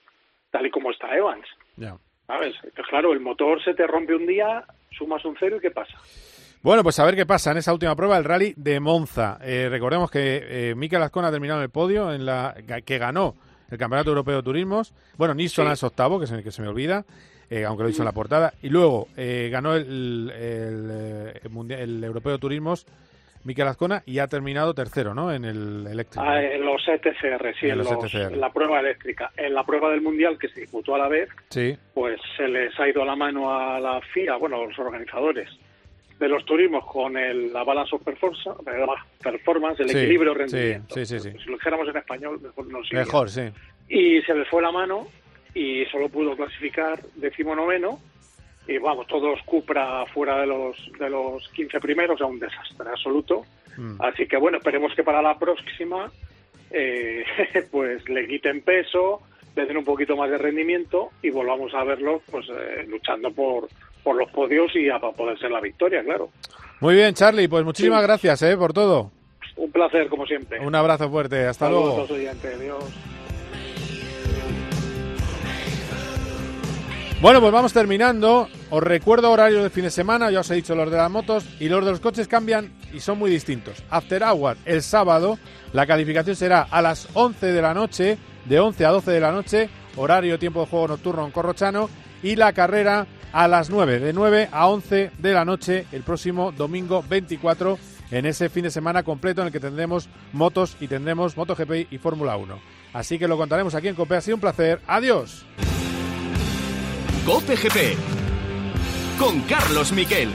S7: tal y como está Evans,
S2: Ya.
S7: ¿sabes? Entonces, claro, el motor se te rompe un día, sumas un cero y ¿qué pasa?
S2: Bueno, pues a ver qué pasa en esa última prueba, el rally de Monza. Eh, recordemos que eh, Mikel Azcona ha terminado en el podio, en la que ganó el Campeonato Europeo de Turismos. Bueno, Nissan es octavo, que se, que se me olvida, eh, aunque lo he dicho en la portada. Y luego eh, ganó el, el, eh, el mundial- el Europeo de Turismos Mikel Azcona y ha terminado tercero, ¿no? En el eléctrico.
S7: Ah, en los ETCR, sí,
S2: En
S7: en,
S2: los ETCR.
S7: la prueba eléctrica. En la prueba del Mundial que se disputó a la vez,
S2: Sí.
S7: pues se les ha ido la mano a la FIA, bueno, a los organizadores de los turismos con el, la balance of performance, performance el
S2: Sí,
S7: equilibrio rendimiento.
S2: sí, sí, sí.
S7: Si lo dijéramos en español, mejor no.
S2: Mejor, sí.
S7: Y se les fue la mano y solo pudo clasificar decimonoveno y vamos, todos Cupra fuera de los de los 15 primeros, o sea, un desastre absoluto.
S2: Mm.
S7: Así que bueno, esperemos que para la próxima eh, *laughs* pues le quiten peso, le den un poquito más de rendimiento y volvamos a verlos pues eh, luchando por, por los podios y a para poder ser la victoria, claro.
S2: Muy bien, Charlie, pues muchísimas
S7: Sí.
S2: gracias ¿eh? por todo.
S7: Un placer como siempre.
S2: Un abrazo fuerte, hasta
S7: Saludos
S2: luego.
S7: a oyentes, adiós.
S2: Bueno, pues vamos terminando. Os recuerdo horarios de fin de semana, ya os he dicho los de las motos y los de los coches cambian y son muy distintos. After Hour el sábado, la calificación será a las 11 de la noche de 11 a 12 de la noche, horario tiempo de juego nocturno en Corrochano, y la carrera a las 9, de 9 a 11 de la noche el próximo domingo 24 en ese fin de semana completo en el que tendremos motos y tendremos MotoGP y Fórmula 1. Así que lo contaremos aquí en COPE. Ha sido un placer. Adiós.
S1: COPE GP con Carlos Miquel.